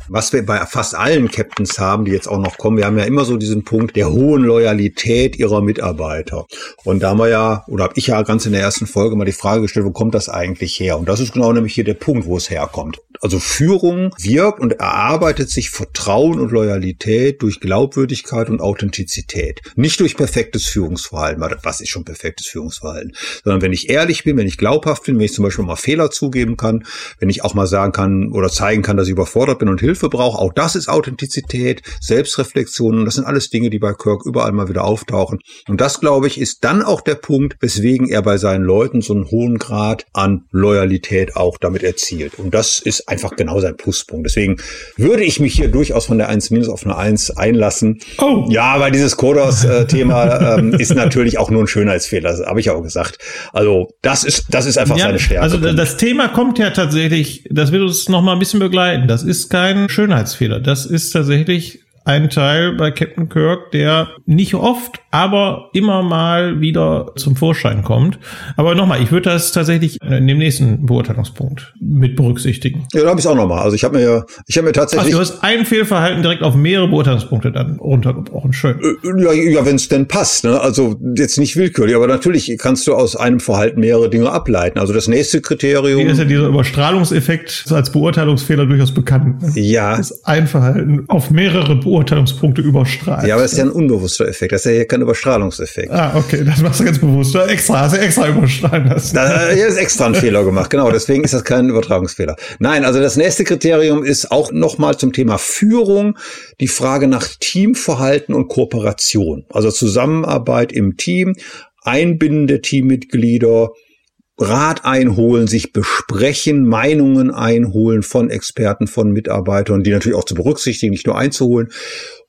was wir bei fast allen Captains haben, die jetzt auch noch kommen, wir haben ja immer so diesen Punkt der hohen Loyalität ihrer Mitarbeiter. Und da haben wir ja, oder habe ich ja ganz in der ersten Folge mal die Frage gestellt, wo kommt das eigentlich her? Und das ist genau nämlich hier der Punkt, wo es herkommt. Also Führung wirkt und erarbeitet sich Vertrauen und Loyalität durch Glaubwürdigkeit und Authentizität. Nicht durch perfektes Führungsverhalten, was ist schon perfektes Führungsverhalten, sondern wenn ich ehrlich bin, wenn ich glaubhaft bin, wenn ich zum Beispiel mal Fehler zugeben kann, wenn ich auch mal sagen kann oder zeigen kann, dass ich überfordert bin und Hilfe brauche, auch das ist Authentizität, Selbstreflexion und das sind alles Dinge, die bei Kirk überall mal wieder auftauchen. Und das, glaube ich, ist dann auch der Punkt, weswegen er bei seinen Leuten so einen hohen Grad an Loyalität auch damit erzielt. Und das ist einfach genau sein Pluspunkt. Deswegen würde ich mich hier durchaus von der 1 minus auf eine 1 einlassen. Oh. Ja, weil dieses Kodos-Thema [LAUGHS] ähm, ist natürlich auch nur ein Schönheitsfehler, habe ich auch gesagt. Also das ist, das ist einfach ja, seine Stärke. Also das Thema kommt ja tatsächlich, das wird uns noch mal ein bisschen begleiten. Das ist kein Schönheitsfehler. Das ist tatsächlich ein Teil bei Captain Kirk, der nicht oft, aber immer mal wieder zum Vorschein kommt. Aber nochmal, ich würde das tatsächlich in dem nächsten Beurteilungspunkt mit berücksichtigen. Ja, da habe ich auch nochmal. Also ich habe mir, ich habe mir tatsächlich. Ach, du hast ein Fehlverhalten direkt auf mehrere Beurteilungspunkte dann runtergebrochen. Schön. Ja, ja wenn es denn passt. Ne? Also jetzt nicht willkürlich, aber natürlich kannst du aus einem Verhalten mehrere Dinge ableiten. Also das nächste Kriterium. Hier ist ja dieser Überstrahlungseffekt als Beurteilungsfehler durchaus bekannt. Ne? Ja. Das ist ein Verhalten auf mehrere Beurteilungspunkte überstrahlt. Ja, aber das ist ja ein unbewusster Effekt. Das ist ja hier kein Überstrahlungseffekt. Ah, okay, das machst du ganz bewusst. Extra, hast du extra überstrahlen lassen. Da hier ist extra ein Fehler gemacht, genau. Deswegen ist das kein Übertragungsfehler. Nein, also das nächste Kriterium ist auch nochmal zum Thema Führung die Frage nach Teamverhalten und Kooperation. Also Zusammenarbeit im Team, Einbinden der Teammitglieder, Rat einholen, sich besprechen, Meinungen einholen von Experten, von Mitarbeitern, die natürlich auch zu berücksichtigen, nicht nur einzuholen.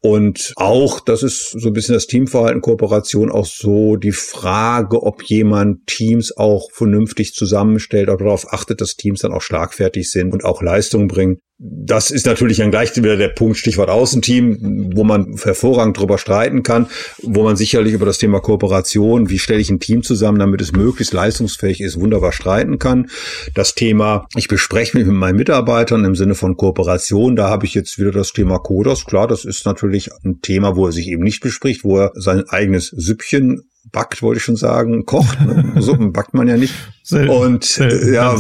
Und auch, das ist so ein bisschen das Teamverhalten, Kooperation, auch so die Frage, ob jemand Teams auch vernünftig zusammenstellt, ob darauf achtet, dass Teams dann auch schlagfertig sind und auch Leistung bringen das ist natürlich dann gleich wieder der Punkt, Stichwort Außenteam, wo man hervorragend drüber streiten kann, wo man sicherlich über das Thema Kooperation, wie stelle ich ein Team zusammen, damit es möglichst leistungsfähig ist, wunderbar streiten kann. Das Thema, ich bespreche mich mit meinen Mitarbeitern im Sinne von Kooperation, da habe ich jetzt wieder das Thema Kodos. Klar, das ist natürlich ein Thema, wo er sich eben nicht bespricht, wo er sein eigenes Süppchen backt, wollte ich schon sagen, kocht. Ne? [LAUGHS] Suppen backt man ja nicht. Selten, und selten, ja,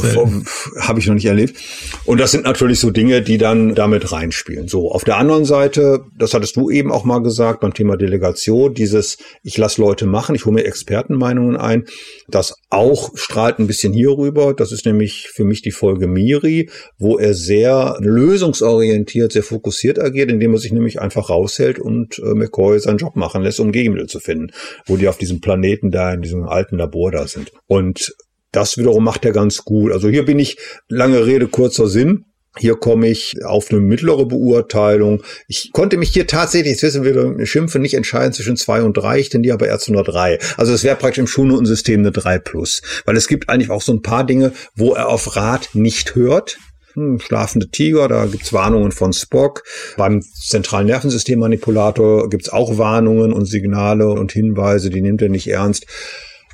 habe ich noch nicht erlebt. Und das sind natürlich so Dinge, die dann damit reinspielen. So, auf der anderen Seite, das hattest du eben auch mal gesagt beim Thema Delegation, dieses ich lasse Leute machen, ich hole mir Expertenmeinungen ein, das auch strahlt ein bisschen hier rüber. Das ist nämlich für mich die Folge Miri, wo er sehr lösungsorientiert, sehr fokussiert agiert, indem er sich nämlich einfach raushält und äh, McCoy seinen Job machen lässt, um Gegenmittel zu finden, wo die auf diesem Planeten da in diesem alten Labor da sind. Und das wiederum macht er ganz gut. Also hier bin ich, lange Rede, kurzer Sinn. Hier komme ich auf eine mittlere Beurteilung. Ich konnte mich hier tatsächlich, jetzt wissen wir, Schimpfe nicht entscheiden zwischen zwei und drei, ich tendiere aber eher zu einer drei. Also es wäre praktisch im Schulnotensystem eine drei plus. Weil es gibt eigentlich auch so ein paar Dinge, wo er auf Rat nicht hört. Hm, schlafende Tiger, da gibt's Warnungen von Spock. Beim zentralen Nervensystemmanipulator gibt's auch Warnungen und Signale und Hinweise, die nimmt er nicht ernst.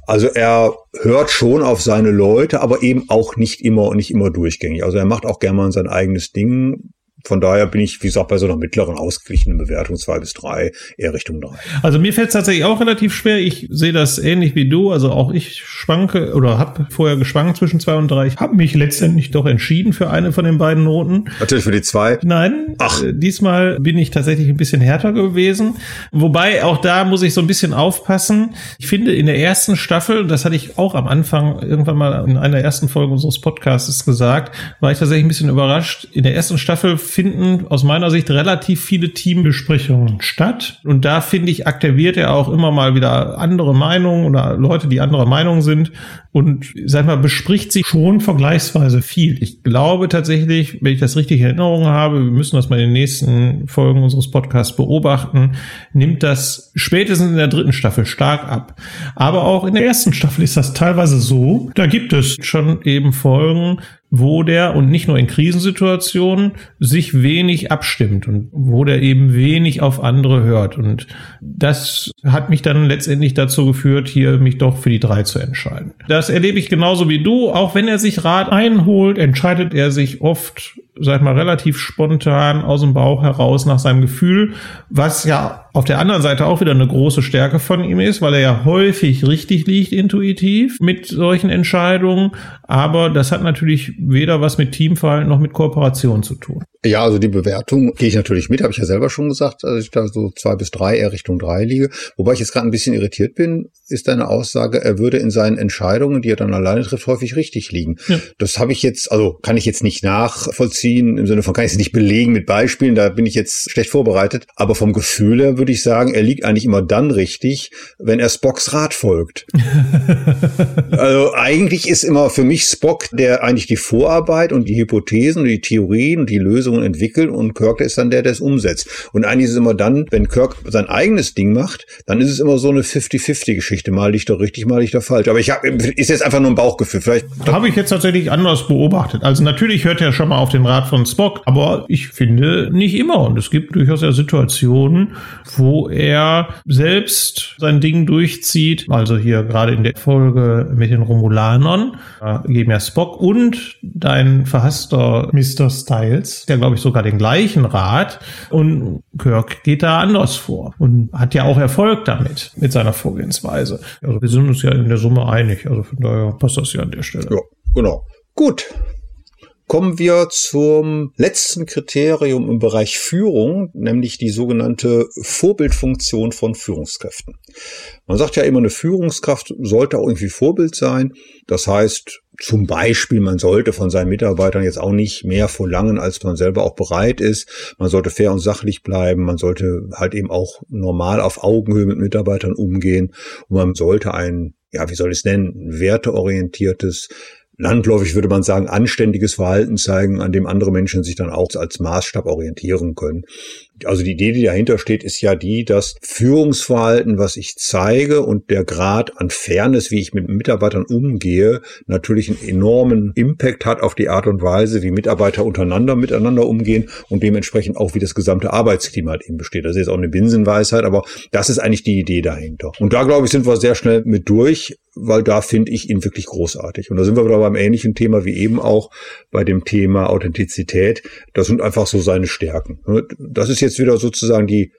Also er hört schon auf seine Leute, aber eben auch nicht immer und nicht immer durchgängig. Also er macht auch gerne mal sein eigenes Ding, von daher bin ich, wie gesagt, bei so einer mittleren ausgeglichenen Bewertung zwei bis drei eher Richtung drei. Also mir fällt es tatsächlich auch relativ schwer. Ich sehe das ähnlich wie du. Also auch ich schwanke oder habe vorher geschwankt zwischen zwei und drei. Ich habe mich letztendlich doch entschieden für eine von den beiden Noten. Natürlich für die zwei. Nein. Ach. Äh, diesmal bin ich tatsächlich ein bisschen härter gewesen. Wobei auch da muss ich so ein bisschen aufpassen. Ich finde in der ersten Staffel, das hatte ich auch am Anfang irgendwann mal in einer ersten Folge unseres Podcasts gesagt, war ich tatsächlich ein bisschen überrascht. In der ersten Staffel finden aus meiner Sicht relativ viele Teambesprechungen statt. Und da finde ich, aktiviert er auch immer mal wieder andere Meinungen oder Leute, die anderer Meinung sind und sag mal, bespricht sich schon vergleichsweise viel. Ich glaube tatsächlich, wenn ich das richtig in Erinnerung habe, wir müssen das mal in den nächsten Folgen unseres Podcasts beobachten, nimmt das spätestens in der dritten Staffel stark ab. Aber auch in der ersten Staffel ist das teilweise so. Da gibt es schon eben Folgen, wo der und nicht nur in Krisensituationen sich wenig abstimmt und wo der eben wenig auf andere hört. Und das hat mich dann letztendlich dazu geführt, hier mich doch für die drei zu entscheiden. Das erlebe ich genauso wie du. Auch wenn er sich Rat einholt, entscheidet er sich oft sag ich mal, relativ spontan aus dem Bauch heraus nach seinem Gefühl, was ja auf der anderen Seite auch wieder eine große Stärke von ihm ist, weil er ja häufig richtig liegt intuitiv mit solchen Entscheidungen. Aber das hat natürlich weder was mit Teamverhalten noch mit Kooperation zu tun. Ja, also die Bewertung gehe ich natürlich mit, habe ich ja selber schon gesagt, also ich da so zwei bis drei eher Richtung drei liege. Wobei ich jetzt gerade ein bisschen irritiert bin, ist deine Aussage, er würde in seinen Entscheidungen, die er dann alleine trifft, häufig richtig liegen. Ja. Das habe ich jetzt, also kann ich jetzt nicht nachvollziehen, im Sinne von kann ich es nicht belegen mit Beispielen, da bin ich jetzt schlecht vorbereitet. Aber vom Gefühl her würde ich sagen, er liegt eigentlich immer dann richtig, wenn er Spocks Rat folgt. [LAUGHS] also eigentlich ist immer für mich Spock, der eigentlich die Vorarbeit und die Hypothesen, die Theorien, die Lösungen Lösungen entwickeln und Kirk ist dann der, der es umsetzt. Und eigentlich ist es immer dann, wenn Kirk sein eigenes Ding macht, dann ist es immer so eine 50-50-Geschichte. Mal liegt er richtig, mal liegt er falsch. Aber ich habe, ist jetzt einfach nur ein Bauchgefühl. Vielleicht habe ich jetzt tatsächlich anders beobachtet. Also natürlich hört er schon mal auf den Rat von Spock, aber ich finde nicht immer. Und es gibt durchaus ja Situationen, wo er selbst sein Ding durchzieht. Also hier gerade in der Folge mit den Romulanern da geben ja Spock und dein verhasster Mr. Styles, der glaube ich, sogar den gleichen Rat. Und Kirk geht da anders vor und hat ja auch Erfolg damit, mit seiner Vorgehensweise. Also wir sind uns ja in der Summe einig. Also von daher passt das ja an der Stelle. Ja, genau. Gut, kommen wir zum letzten Kriterium im Bereich Führung, nämlich die sogenannte Vorbildfunktion von Führungskräften. Man sagt ja immer, eine Führungskraft sollte auch irgendwie Vorbild sein. Das heißt, zum Beispiel, man sollte von seinen Mitarbeitern jetzt auch nicht mehr verlangen, als man selber auch bereit ist. Man sollte fair und sachlich bleiben. Man sollte halt eben auch normal auf Augenhöhe mit Mitarbeitern umgehen. Und man sollte ein, ja, wie soll ich es nennen, werteorientiertes, landläufig würde man sagen, anständiges Verhalten zeigen, an dem andere Menschen sich dann auch als Maßstab orientieren können. Also die Idee, die dahinter steht, ist ja die, dass Führungsverhalten, was ich zeige und der Grad an Fairness, wie ich mit Mitarbeitern umgehe, natürlich einen enormen Impact hat auf die Art und Weise, wie Mitarbeiter untereinander miteinander umgehen und dementsprechend auch, wie das gesamte Arbeitsklima halt eben besteht. Das ist jetzt auch eine Binsenweisheit, aber das ist eigentlich die Idee dahinter. Und da, glaube ich, sind wir sehr schnell mit durch, weil da finde ich ihn wirklich großartig. Und da sind wir wieder beim ähnlichen Thema wie eben auch bei dem Thema Authentizität. Das sind einfach so seine Stärken. Das ist jetzt wieder sozusagen die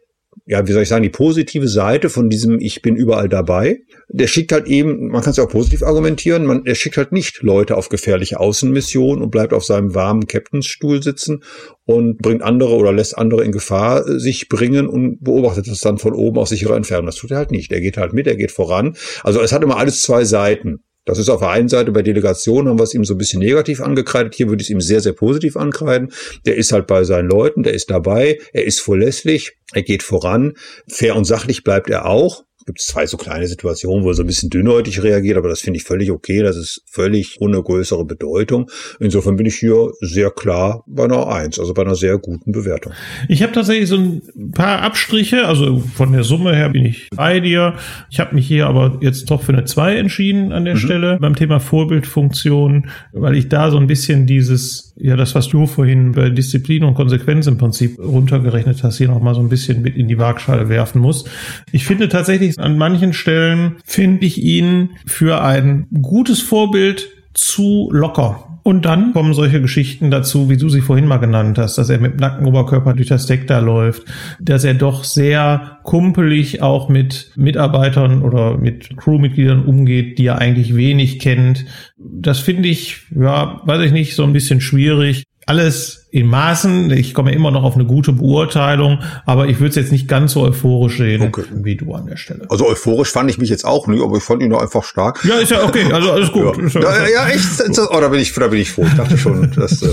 ja, wie soll ich sagen, die positive Seite von diesem Ich bin überall dabei. Der schickt halt eben, man kann es auch positiv argumentieren, man, er schickt halt nicht Leute auf gefährliche Außenmissionen und bleibt auf seinem warmen Captainsstuhl sitzen und bringt andere oder lässt andere in Gefahr äh, sich bringen und beobachtet es dann von oben aus sicherer Entfernung. Das tut er halt nicht. Er geht halt mit, er geht voran. Also es hat immer alles zwei Seiten. Das ist auf der einen Seite bei Delegationen haben wir es ihm so ein bisschen negativ angekreidet. Hier würde ich es ihm sehr, sehr positiv ankreiden. Der ist halt bei seinen Leuten, der ist dabei, er ist verlässlich, er geht voran. Fair und sachlich bleibt er auch gibt es zwei so kleine Situationen, wo er so ein bisschen dünnhäutig reagiert, aber das finde ich völlig okay. Das ist völlig ohne größere Bedeutung. Insofern bin ich hier sehr klar bei einer Eins, also bei einer sehr guten Bewertung. Ich habe tatsächlich so ein paar Abstriche, also von der Summe her bin ich bei dir. Ich habe mich hier aber jetzt doch für eine Zwei entschieden an der mhm. Stelle beim Thema Vorbildfunktion, weil ich da so ein bisschen dieses ja, das, was du vorhin bei Disziplin und Konsequenz im Prinzip runtergerechnet hast, hier nochmal so ein bisschen mit in die Waagschale werfen muss. Ich finde tatsächlich, an manchen Stellen finde ich ihn für ein gutes Vorbild zu locker. Und dann kommen solche Geschichten dazu, wie du sie vorhin mal genannt hast, dass er mit nacktem Oberkörper durch das Deck da läuft, dass er doch sehr kumpelig auch mit Mitarbeitern oder mit Crewmitgliedern umgeht, die er eigentlich wenig kennt. Das finde ich, ja, weiß ich nicht, so ein bisschen schwierig alles in Maßen. Ich komme immer noch auf eine gute Beurteilung, aber ich würde es jetzt nicht ganz so euphorisch sehen okay. wie du an der Stelle. Also euphorisch fand ich mich jetzt auch nicht, aber ich fand ihn nur einfach stark. Ja, ist ja okay, also alles gut. ja. Ja, ja, echt. Oh, da bin ich, da bin ich froh. Ich dachte schon, dass. Äh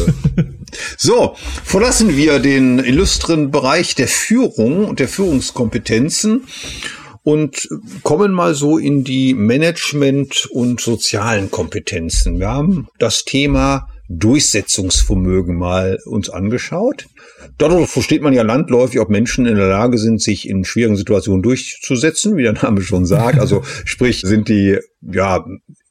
[LAUGHS] so, verlassen wir den illustren Bereich der Führung und der Führungskompetenzen und kommen mal so in die Management- und sozialen Kompetenzen. Wir haben das Thema Durchsetzungsvermögen mal uns angeschaut. Dadurch versteht man ja landläufig, ob Menschen in der Lage sind, sich in schwierigen Situationen durchzusetzen, wie der Name schon sagt. Also sprich, sind die ja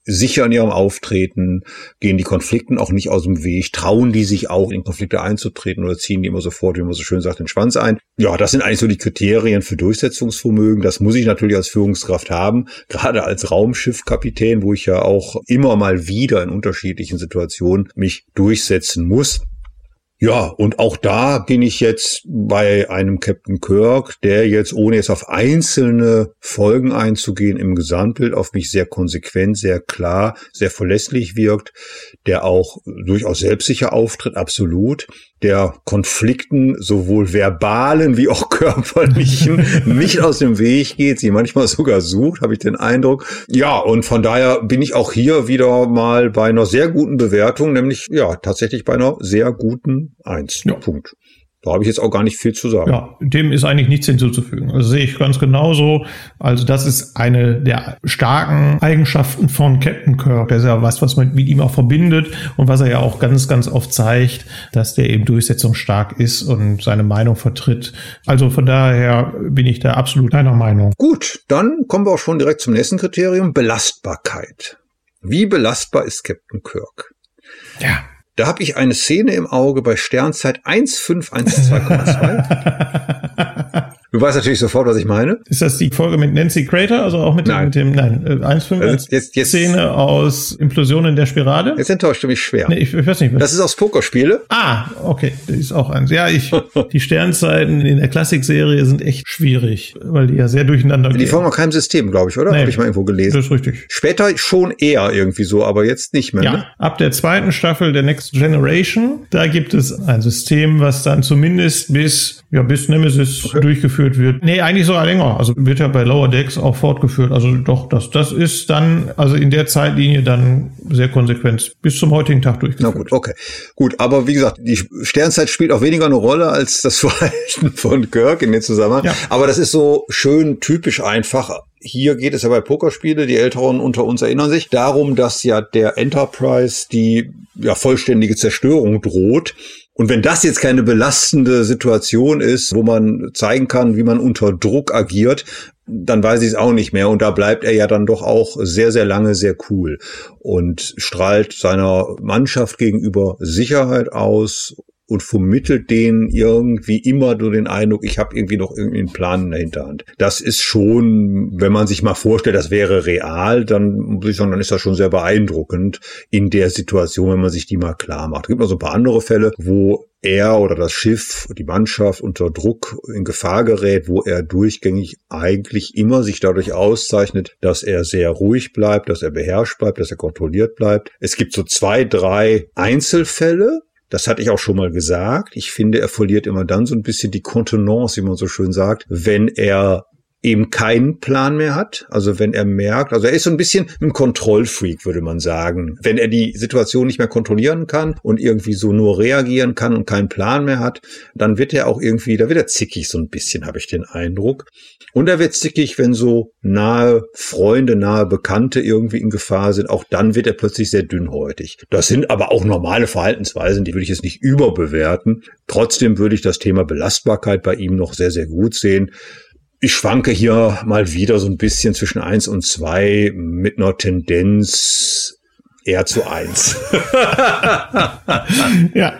sicher in ihrem Auftreten, gehen die Konflikten auch nicht aus dem Weg, trauen die sich auch in Konflikte einzutreten oder ziehen die immer sofort, wie man so schön sagt, den Schwanz ein. Ja, das sind eigentlich so die Kriterien für Durchsetzungsvermögen. Das muss ich natürlich als Führungskraft haben, [LAUGHS] gerade als Raumschiffkapitän, wo ich ja auch immer mal wieder in unterschiedlichen Situationen mich durchsetzen muss. Ja, und auch da bin ich jetzt bei einem Captain Kirk, der jetzt, ohne jetzt auf einzelne Folgen einzugehen, im Gesamtbild auf mich sehr konsequent, sehr klar, sehr verlässlich wirkt, der auch durchaus selbstsicher auftritt, absolut, der Konflikten, sowohl verbalen wie auch [LAUGHS] körperlichen, nicht aus dem Weg geht, sie manchmal sogar sucht, habe ich den Eindruck. Ja, und von daher bin ich auch hier wieder mal bei einer sehr guten Bewertung, nämlich ja, tatsächlich bei einer sehr guten Eins. Ja. Punkt. Da habe ich jetzt auch gar nicht viel zu sagen. Ja, dem ist eigentlich nichts hinzuzufügen. Also sehe ich ganz genauso. Also das ist eine der starken Eigenschaften von Captain Kirk. Das ist ja was, was man mit ihm auch verbindet und was er ja auch ganz, ganz oft zeigt, dass der eben durchsetzungsstark ist und seine Meinung vertritt. Also von daher bin ich da absolut einer Meinung. Gut, dann kommen wir auch schon direkt zum nächsten Kriterium. Belastbarkeit. Wie belastbar ist Captain Kirk? Ja. Da habe ich eine Szene im Auge bei Sternzeit 15122,2. [LAUGHS] Du weißt natürlich sofort, was ich meine. Ist das die Folge mit Nancy Crater, also auch mit, nein. Dem, mit dem, nein, 1.5 äh, also jetzt, jetzt, Szene aus Implosion in der Spirale? Jetzt enttäuscht du mich schwer. Nee, ich, ich weiß nicht mehr. Das ist aus Pokerspiele. Ah, okay, das ist auch eins. Ja, ich, [LAUGHS] die Sternzeiten in der Klassikserie sind echt schwierig, weil die ja sehr durcheinander die gehen. Die folgen auch keinem System, glaube ich, oder? Nee, Habe ich mal irgendwo gelesen. Das ist richtig. Später schon eher irgendwie so, aber jetzt nicht mehr. Ja, ne? ab der zweiten Staffel der Next Generation, da gibt es ein System, was dann zumindest bis, ja, bis Nemesis okay. durchgeführt wird. Nee, eigentlich sogar länger. Also wird ja bei Lower Decks auch fortgeführt. Also doch, das, das ist dann, also in der Zeitlinie dann sehr konsequent bis zum heutigen Tag durchgeführt. Na gut, okay. Gut, aber wie gesagt, die Sternzeit spielt auch weniger eine Rolle als das [LAUGHS] Verhalten von Kirk in dem Zusammenhang. Ja. Aber das ist so schön typisch einfach hier geht es ja bei Pokerspiele, die Älteren unter uns erinnern sich, darum, dass ja der Enterprise die ja, vollständige Zerstörung droht und wenn das jetzt keine belastende Situation ist, wo man zeigen kann, wie man unter Druck agiert, dann weiß ich es auch nicht mehr. Und da bleibt er ja dann doch auch sehr, sehr lange sehr cool und strahlt seiner Mannschaft gegenüber Sicherheit aus und vermittelt denen irgendwie immer nur den Eindruck, ich habe irgendwie noch irgendwie einen Plan in der Hinterhand. Das ist schon, wenn man sich mal vorstellt, das wäre real, dann muss ich sagen, dann ist das schon sehr beeindruckend in der Situation, wenn man sich die mal klar macht. Es gibt noch so ein paar andere Fälle, wo er oder das Schiff, die Mannschaft unter Druck in Gefahr gerät, wo er durchgängig eigentlich immer sich dadurch auszeichnet, dass er sehr ruhig bleibt, dass er beherrscht bleibt, dass er kontrolliert bleibt. Es gibt so zwei, drei Einzelfälle, das hatte ich auch schon mal gesagt. Ich finde, er verliert immer dann so ein bisschen die Kontenance, wie man so schön sagt, wenn er eben keinen Plan mehr hat. Also wenn er merkt, also er ist so ein bisschen ein Kontrollfreak, würde man sagen. Wenn er die Situation nicht mehr kontrollieren kann und irgendwie so nur reagieren kann und keinen Plan mehr hat, dann wird er auch irgendwie, da wird er zickig so ein bisschen, habe ich den Eindruck. Und er wird zickig, wenn so nahe Freunde, nahe Bekannte irgendwie in Gefahr sind. Auch dann wird er plötzlich sehr dünnhäutig. Das sind aber auch normale Verhaltensweisen, die würde ich jetzt nicht überbewerten. Trotzdem würde ich das Thema Belastbarkeit bei ihm noch sehr, sehr gut sehen. Ich schwanke hier mal wieder so ein bisschen zwischen eins und zwei mit einer Tendenz eher zu eins. [LAUGHS] ja,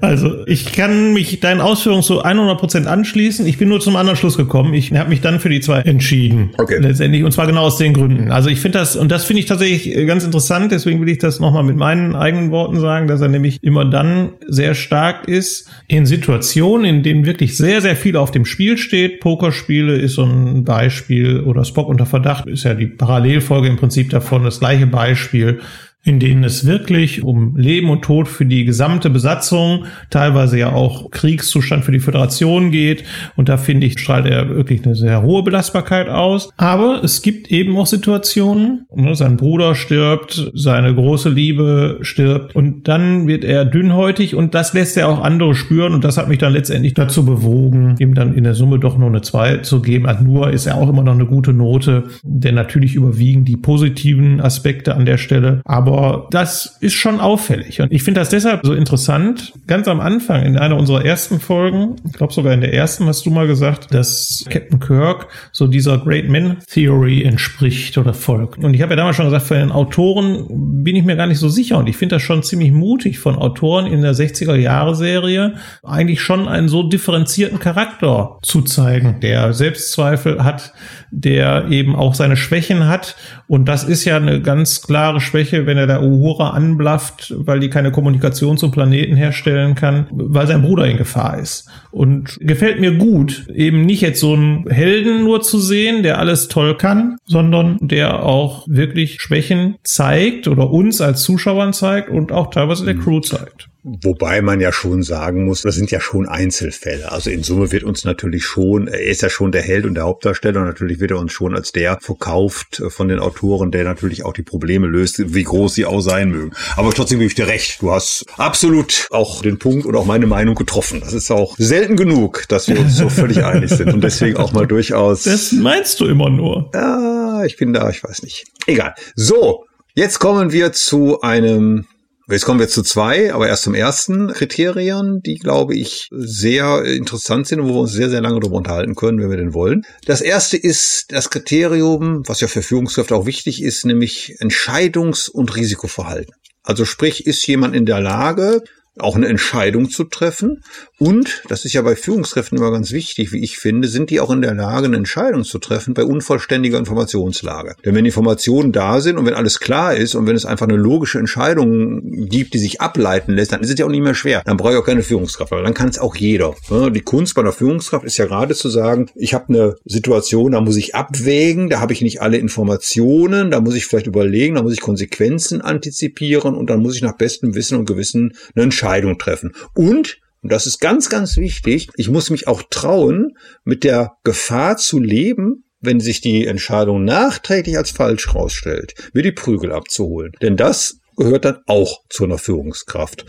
also ich kann mich deinen Ausführungen zu 100 Prozent anschließen. Ich bin nur zum anderen Schluss gekommen. Ich habe mich dann für die zwei entschieden. Okay. Letztendlich. Und zwar genau aus den Gründen. Also ich finde das, und das finde ich tatsächlich ganz interessant, deswegen will ich das nochmal mit meinen eigenen Worten sagen, dass er nämlich immer dann sehr stark ist in Situationen, in denen wirklich sehr, sehr viel auf dem Spiel steht. Pokerspiele ist so ein Beispiel oder Spock unter Verdacht ist ja die Parallelfolge im Prinzip davon, das gleiche Beispiel in denen es wirklich um Leben und Tod für die gesamte Besatzung, teilweise ja auch Kriegszustand für die Föderation geht. Und da finde ich, strahlt er wirklich eine sehr hohe Belastbarkeit aus. Aber es gibt eben auch Situationen, ne, sein Bruder stirbt, seine große Liebe stirbt und dann wird er dünnhäutig und das lässt er auch andere spüren und das hat mich dann letztendlich dazu bewogen, ihm dann in der Summe doch nur eine 2 zu geben. Also nur ist er auch immer noch eine gute Note, denn natürlich überwiegen die positiven Aspekte an der Stelle. Aber aber das ist schon auffällig. Und ich finde das deshalb so interessant. Ganz am Anfang, in einer unserer ersten Folgen, ich glaube sogar in der ersten, hast du mal gesagt, dass Captain Kirk so dieser Great Man Theory entspricht oder folgt. Und ich habe ja damals schon gesagt, für den Autoren bin ich mir gar nicht so sicher. Und ich finde das schon ziemlich mutig von Autoren in der 60er Jahre Serie, eigentlich schon einen so differenzierten Charakter zu zeigen, der Selbstzweifel hat, der eben auch seine Schwächen hat. Und das ist ja eine ganz klare Schwäche, wenn er der Uhura anblafft, weil die keine Kommunikation zum Planeten herstellen kann, weil sein Bruder in Gefahr ist. Und gefällt mir gut, eben nicht jetzt so einen Helden nur zu sehen, der alles toll kann, sondern der auch wirklich Schwächen zeigt oder uns als Zuschauern zeigt und auch teilweise der mhm. Crew zeigt. Wobei man ja schon sagen muss, das sind ja schon Einzelfälle. Also in Summe wird uns natürlich schon, er ist ja schon der Held und der Hauptdarsteller und natürlich wird er uns schon als der verkauft von den Autoren, der natürlich auch die Probleme löst, wie groß sie auch sein mögen. Aber trotzdem gebe ich dir recht. Du hast absolut auch den Punkt und auch meine Meinung getroffen. Das ist auch selten genug, dass wir uns so [LAUGHS] völlig einig sind und deswegen auch mal durchaus. Das meinst du immer nur. Ja, ich bin da, ich weiß nicht. Egal. So. Jetzt kommen wir zu einem Jetzt kommen wir zu zwei, aber erst zum ersten Kriterien, die, glaube ich, sehr interessant sind und wo wir uns sehr, sehr lange darüber unterhalten können, wenn wir denn wollen. Das erste ist das Kriterium, was ja für Führungskräfte auch wichtig ist, nämlich Entscheidungs- und Risikoverhalten. Also sprich, ist jemand in der Lage, auch eine Entscheidung zu treffen. Und, das ist ja bei Führungskräften immer ganz wichtig, wie ich finde, sind die auch in der Lage, eine Entscheidung zu treffen bei unvollständiger Informationslage. Denn wenn Informationen da sind und wenn alles klar ist und wenn es einfach eine logische Entscheidung gibt, die sich ableiten lässt, dann ist es ja auch nicht mehr schwer. Dann brauche ich auch keine Führungskraft, weil dann kann es auch jeder. Die Kunst bei einer Führungskraft ist ja gerade zu sagen, ich habe eine Situation, da muss ich abwägen, da habe ich nicht alle Informationen, da muss ich vielleicht überlegen, da muss ich Konsequenzen antizipieren und dann muss ich nach bestem Wissen und Gewissen eine Entscheidung Entscheidung treffen. Und, und das ist ganz, ganz wichtig, ich muss mich auch trauen, mit der Gefahr zu leben, wenn sich die Entscheidung nachträglich als falsch herausstellt, mir die Prügel abzuholen. Denn das gehört dann auch zu einer Führungskraft.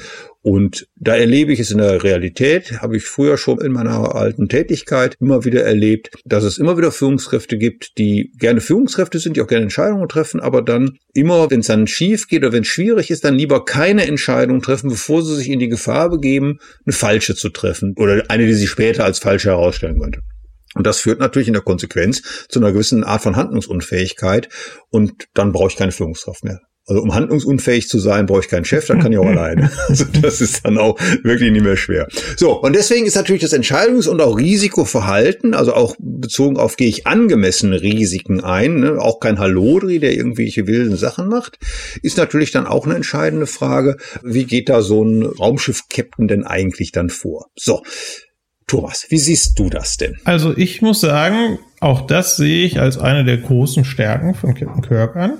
Und da erlebe ich es in der Realität, habe ich früher schon in meiner alten Tätigkeit immer wieder erlebt, dass es immer wieder Führungskräfte gibt, die gerne Führungskräfte sind, die auch gerne Entscheidungen treffen, aber dann immer, wenn es dann schief geht oder wenn es schwierig ist, dann lieber keine Entscheidung treffen, bevor sie sich in die Gefahr begeben, eine falsche zu treffen oder eine, die sich später als falsche herausstellen könnte. Und das führt natürlich in der Konsequenz zu einer gewissen Art von Handlungsunfähigkeit und dann brauche ich keine Führungskraft mehr. Also um handlungsunfähig zu sein, brauche ich keinen Chef, dann kann ich auch [LAUGHS] alleine. Also das ist dann auch wirklich nicht mehr schwer. So, und deswegen ist natürlich das Entscheidungs- und auch Risikoverhalten, also auch bezogen auf, gehe ich angemessene Risiken ein, ne? auch kein Hallodri, der irgendwelche wilden Sachen macht, ist natürlich dann auch eine entscheidende Frage, wie geht da so ein Raumschiff-Captain denn eigentlich dann vor? So, Thomas, wie siehst du das denn? Also ich muss sagen, auch das sehe ich als eine der großen Stärken von Captain Kirk an.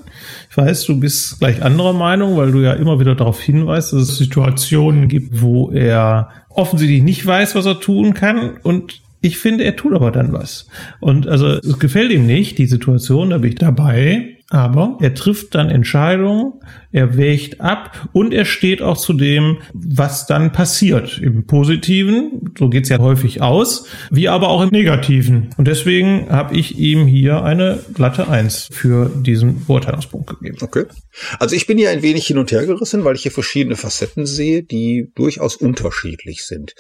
Ich weiß, du bist gleich anderer Meinung, weil du ja immer wieder darauf hinweist, dass es Situationen gibt, wo er offensichtlich nicht weiß, was er tun kann und ich finde, er tut aber dann was. Und also es gefällt ihm nicht, die Situation, da bin ich dabei. Aber er trifft dann Entscheidungen, er wägt ab und er steht auch zu dem, was dann passiert. Im Positiven, so geht's ja häufig aus, wie aber auch im Negativen. Und deswegen habe ich ihm hier eine glatte Eins für diesen Beurteilungspunkt gegeben. Okay. Also ich bin hier ein wenig hin und her gerissen, weil ich hier verschiedene Facetten sehe, die durchaus unterschiedlich sind.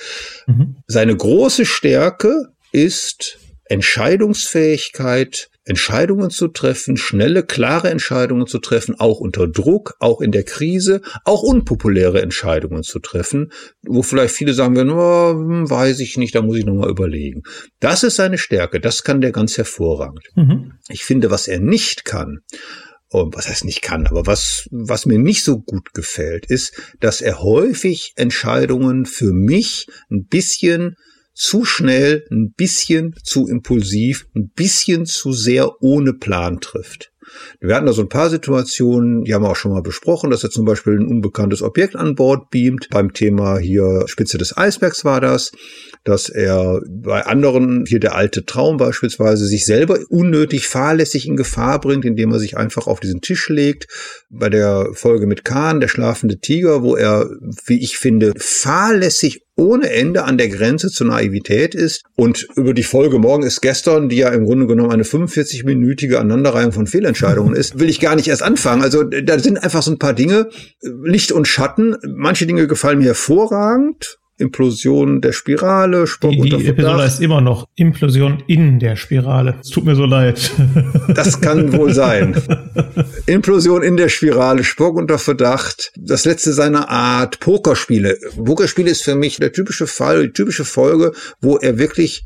Mhm. Seine große Stärke ist Entscheidungsfähigkeit, Entscheidungen zu treffen, schnelle, klare Entscheidungen zu treffen, auch unter Druck, auch in der Krise, auch unpopuläre Entscheidungen zu treffen, wo vielleicht viele sagen werden, oh, weiß ich nicht, da muss ich nochmal überlegen. Das ist seine Stärke, das kann der ganz hervorragend. Mhm. Ich finde, was er nicht kann, was heißt nicht kann, aber was, was mir nicht so gut gefällt, ist, dass er häufig Entscheidungen für mich ein bisschen zu schnell, ein bisschen zu impulsiv, ein bisschen zu sehr ohne Plan trifft. Wir hatten da so ein paar Situationen, die haben wir auch schon mal besprochen, dass er zum Beispiel ein unbekanntes Objekt an Bord beamt. Beim Thema hier Spitze des Eisbergs war das, dass er bei anderen, hier der alte Traum beispielsweise, sich selber unnötig fahrlässig in Gefahr bringt, indem er sich einfach auf diesen Tisch legt. Bei der Folge mit Kahn, der schlafende Tiger, wo er, wie ich finde, fahrlässig ohne Ende an der Grenze zur Naivität ist. Und über die Folge Morgen ist gestern, die ja im Grunde genommen eine 45-minütige Aneinanderreihung von Fehlentscheidungen ist, will ich gar nicht erst anfangen. Also da sind einfach so ein paar Dinge, Licht und Schatten. Manche Dinge gefallen mir hervorragend. Implosion der Spirale, Spock die, die Episode ist immer noch Implosion in der Spirale. Es tut mir so leid. [LAUGHS] Das kann wohl sein. Implosion in der Spirale, Spock unter Verdacht. Das letzte seiner Art, Pokerspiele. Pokerspiele ist für mich der typische Fall, die typische Folge, wo er wirklich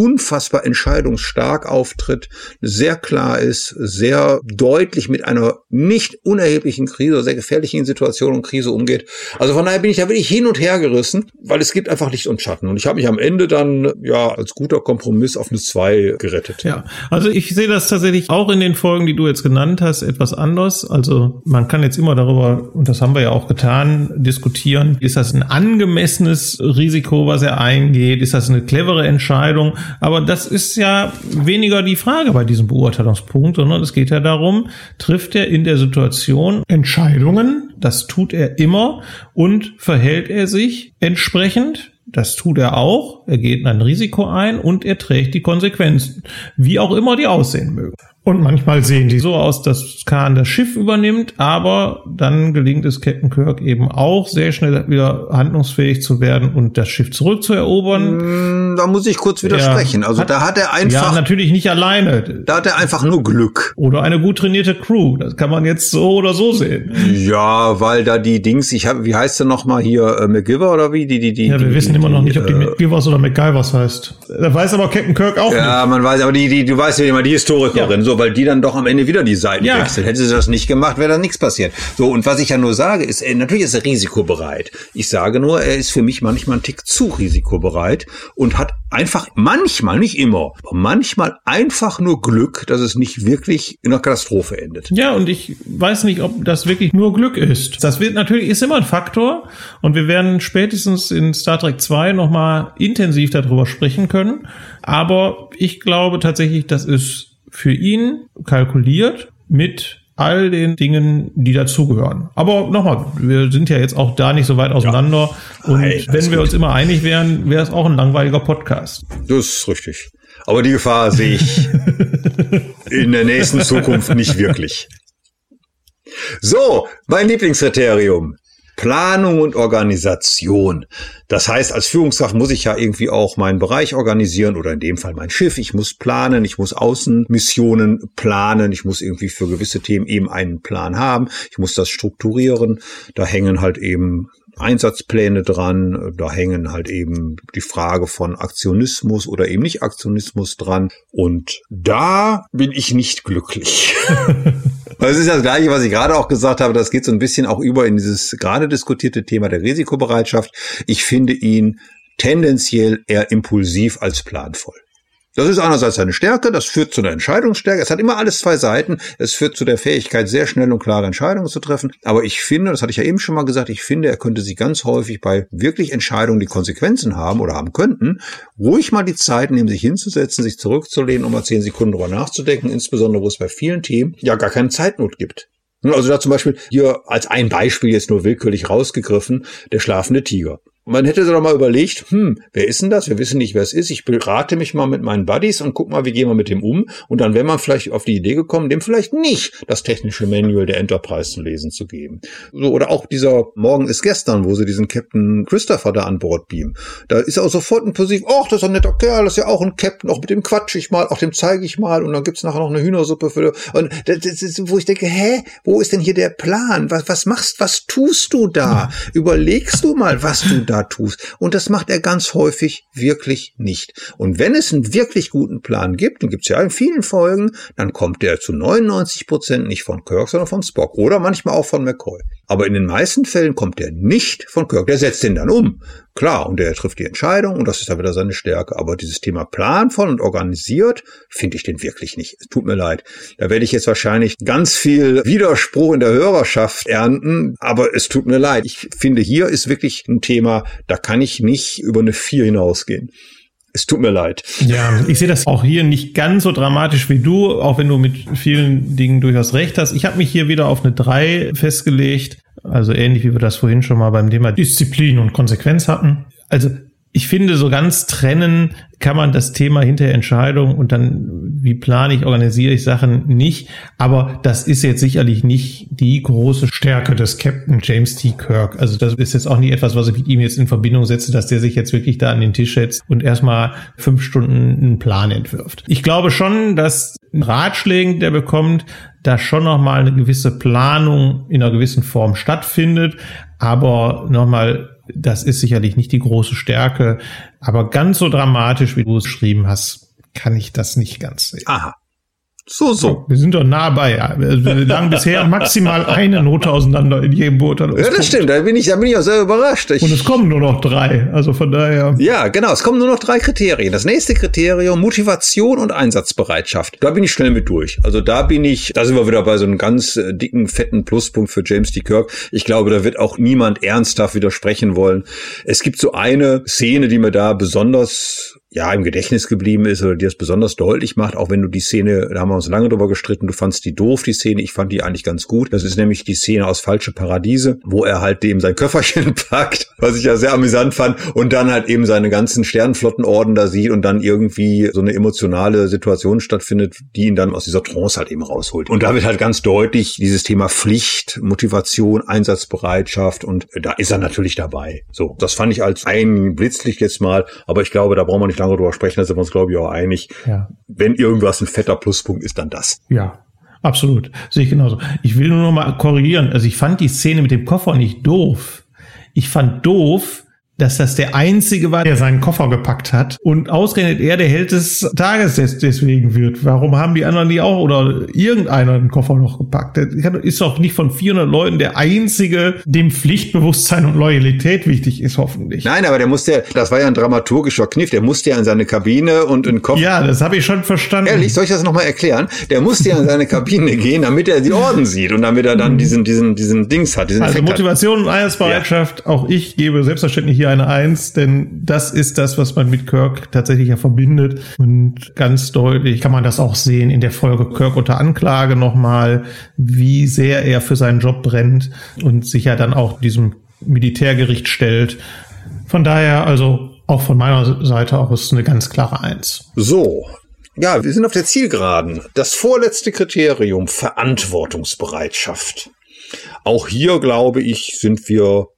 unfassbar entscheidungsstark auftritt, sehr klar ist, sehr deutlich mit einer nicht unerheblichen Krise, sehr gefährlichen Situation und Krise umgeht. Also von daher bin ich da wirklich hin und her gerissen, weil es gibt einfach Licht und Schatten. Und ich habe mich am Ende dann ja als guter Kompromiss auf eine 2 gerettet. Ja, also ich sehe das tatsächlich auch in den Folgen, die du jetzt genannt hast, etwas anders. Also man kann jetzt immer darüber, und das haben wir ja auch getan, diskutieren, ist das ein angemessenes Risiko, was er eingeht? Ist das eine clevere Entscheidung? Aber das ist ja weniger die Frage bei diesem Beurteilungspunkt, sondern es geht ja darum, trifft er in der Situation Entscheidungen, das tut er immer, und verhält er sich entsprechend, das tut er auch. Er geht ein Risiko ein und er trägt die Konsequenzen, wie auch immer die aussehen mögen. Und manchmal sehen die so aus, dass Khan das Schiff übernimmt, aber dann gelingt es Captain Kirk eben auch sehr schnell wieder handlungsfähig zu werden und das Schiff zurückzuerobern. Mm, da muss ich kurz widersprechen. Also hat, da hat er einfach. Ja, natürlich nicht alleine. Da hat er einfach nur Glück. Oder eine gut trainierte Crew. Das kann man jetzt so oder so sehen. Ja, weil da die Dings, ich habe, wie heißt der nochmal hier, äh, McGiver oder wie? Die, die, die, ja, wir die, wissen die, immer noch nicht, ob die äh, McGivers oder McGyvers heißt. Da weiß aber Captain Kirk auch ja, nicht. Ja, man weiß, aber die, die, du weißt ja immer, die Historikerin. Ja. So, weil die dann doch am Ende wieder die Seiten ja. wechselt. Hätte sie das nicht gemacht, wäre da nichts passiert. So, und was ich ja nur sage, ist, äh, natürlich ist er risikobereit. Ich sage nur, er ist für mich manchmal ein Tick zu risikobereit und hat einfach manchmal, nicht immer, manchmal einfach nur Glück, dass es nicht wirklich in einer Katastrophe endet. Ja, und ich weiß nicht, ob das wirklich nur Glück ist. Das wird natürlich, ist immer ein Faktor und wir werden spätestens in Star Trek 2 nochmal intensiv darüber sprechen können. Aber ich glaube tatsächlich, das ist für ihn kalkuliert mit all den Dingen, die dazugehören. Aber nochmal, wir sind ja jetzt auch da nicht so weit auseinander. Ja. Und Nein, wenn wir gut. uns immer einig wären, wäre es auch ein langweiliger Podcast. Das ist richtig. Aber die Gefahr sehe ich in der nächsten Zukunft nicht wirklich. So, mein Lieblingskriterium. Planung und Organisation. Das heißt, als Führungskraft muss ich ja irgendwie auch meinen Bereich organisieren oder in dem Fall mein Schiff. Ich muss planen, ich muss Außenmissionen planen, ich muss irgendwie für gewisse Themen eben einen Plan haben, ich muss das strukturieren. Da hängen halt eben Einsatzpläne dran. Da hängen halt eben die Frage von Aktionismus oder eben nicht Aktionismus dran. Und da bin ich nicht glücklich. [LAUGHS] Es ist das Gleiche, was ich gerade auch gesagt habe. Das geht so ein bisschen auch über in dieses gerade diskutierte Thema der Risikobereitschaft. Ich finde ihn tendenziell eher impulsiv als planvoll. Das ist einerseits eine Stärke, das führt zu einer Entscheidungsstärke. Es hat immer alles zwei Seiten. Es führt zu der Fähigkeit, sehr schnell und klare Entscheidungen zu treffen. Aber ich finde, das hatte ich ja eben schon mal gesagt, ich finde, er könnte sich ganz häufig bei wirklich Entscheidungen, die Konsequenzen haben oder haben könnten, ruhig mal die Zeit nehmen, sich hinzusetzen, sich zurückzulehnen, um mal zehn Sekunden drüber nachzudenken, insbesondere wo es bei vielen Themen ja gar keine Zeitnot gibt. Also da zum Beispiel hier als ein Beispiel jetzt nur willkürlich rausgegriffen, der schlafende Tiger. Man hätte sich doch mal überlegt, hm, wer ist denn das? Wir wissen nicht, wer es ist. Ich berate mich mal mit meinen Buddies und guck mal, wie gehen wir mit dem um. Und dann wäre man vielleicht auf die Idee gekommen, dem vielleicht nicht das technische Manual der Enterprise zu lesen zu geben. So, oder auch dieser Morgen ist gestern, wo sie diesen Captain Christopher da an Bord beamen. Da ist auch sofort ein Positiv, ach, das ist ein netter Kerl, das ist ja auch ein Captain, auch mit dem quatsch ich mal, auch dem zeige ich mal und dann gibt's nachher noch eine Hühnersuppe für. Und das ist, wo ich denke, hä, wo ist denn hier der Plan? Was, was machst, was tust du da? Überlegst du mal, was du da tust. Und das macht er ganz häufig wirklich nicht. Und wenn es einen wirklich guten Plan gibt, den gibt es ja in vielen Folgen, dann kommt der zu 99 Prozent nicht von Kirk, sondern von Spock oder manchmal auch von McCoy. Aber in den meisten Fällen kommt der nicht von Kirk. Der setzt den dann um. Klar, und der trifft die Entscheidung und das ist dann wieder seine Stärke. Aber dieses Thema planvoll und organisiert finde ich den wirklich nicht. Es tut mir leid. Da werde ich jetzt wahrscheinlich ganz viel Widerspruch in der Hörerschaft ernten, aber es tut mir leid. Ich finde, hier ist wirklich ein Thema, da kann ich nicht über eine vier hinausgehen. Es tut mir leid. Ja, ich sehe das auch hier nicht ganz so dramatisch wie du, auch wenn du mit vielen Dingen durchaus recht hast. Ich habe mich hier wieder auf eine 3 festgelegt, also ähnlich wie wir das vorhin schon mal beim Thema Disziplin und Konsequenz hatten. Also ich finde, so ganz trennen kann man das Thema hinter Entscheidung und dann, wie plane ich, organisiere ich Sachen nicht. Aber das ist jetzt sicherlich nicht die große Stärke des Captain James T. Kirk. Also das ist jetzt auch nicht etwas, was ich mit ihm jetzt in Verbindung setze, dass der sich jetzt wirklich da an den Tisch setzt und erstmal fünf Stunden einen Plan entwirft. Ich glaube schon, dass Ratschlägen, der bekommt, da schon nochmal eine gewisse Planung in einer gewissen Form stattfindet. Aber nochmal das ist sicherlich nicht die große Stärke, aber ganz so dramatisch, wie du es geschrieben hast, kann ich das nicht ganz sehen. Aha. So, so. Wir sind doch nah bei. Wir lagen bisher [LAUGHS] maximal eine Note auseinander in jedem Beurteilungspunkt. Ja, das stimmt. Da bin ich, da bin ich auch sehr überrascht. Ich Und es kommen nur noch drei. Also von daher. Ja, genau. Es kommen nur noch drei Kriterien. Das nächste Kriterium, Motivation und Einsatzbereitschaft. Da bin ich schnell mit durch. Also da bin ich, da sind wir wieder bei so einem ganz äh, dicken, fetten Pluspunkt für James D. Kirk. Ich glaube, da wird auch niemand ernsthaft widersprechen wollen. Es gibt so eine Szene, die mir da besonders ja im Gedächtnis geblieben ist oder dir es besonders deutlich macht, auch wenn du die Szene, da haben wir uns lange drüber gestritten, du fandst die doof, die Szene, ich fand die eigentlich ganz gut. Das ist nämlich die Szene aus Falsche Paradiese, wo er halt dem sein Köfferchen [LAUGHS] packt, was ich ja sehr amüsant fand, und dann halt eben seine ganzen Sternenflottenorden da sieht und dann irgendwie so eine emotionale Situation stattfindet, die ihn dann aus dieser Trance halt eben rausholt. Und da wird halt ganz deutlich dieses Thema Pflicht, Motivation, Einsatzbereitschaft und da ist er natürlich dabei. So, das fand ich als ein Blitzlicht jetzt mal, aber ich glaube, da brauchen wir nicht lange drüber sprechen, da sind wir uns, glaube ich, auch einig. Ja. Wenn irgendwas ein fetter Pluspunkt ist, dann das. Ja, absolut. Sehe ich genauso. Ich will nur noch mal korrigieren. Also ich fand die Szene mit dem Koffer nicht doof. Ich fand doof, dass das der Einzige war, der seinen Koffer gepackt hat und ausgerechnet er der Held des Tages deswegen wird. Warum haben die anderen die auch oder irgendeiner den Koffer noch gepackt? Der ist doch nicht von 400 Leuten der Einzige, dem Pflichtbewusstsein und Loyalität wichtig ist, hoffentlich. Nein, aber der musste, das war ja ein dramaturgischer Kniff, der musste ja in seine Kabine und in den Koffer. Ja, das habe ich schon verstanden. Ehrlich, soll ich das nochmal erklären? Der musste ja in seine Kabine gehen, damit er die Orden sieht und damit er dann mhm. diesen, diesen, diesen Dings hat. Also Effekt Motivation und Einsatzbereitschaft, ja. auch ich gebe selbstverständlich hier eine Eins, denn das ist das, was man mit Kirk tatsächlich ja verbindet. Und ganz deutlich kann man das auch sehen in der Folge Kirk unter Anklage nochmal, wie sehr er für seinen Job brennt und sich ja dann auch diesem Militärgericht stellt. Von daher also auch von meiner Seite aus eine ganz klare Eins. So, ja, wir sind auf der Zielgeraden. Das vorletzte Kriterium, Verantwortungsbereitschaft. Auch hier, glaube ich, sind wir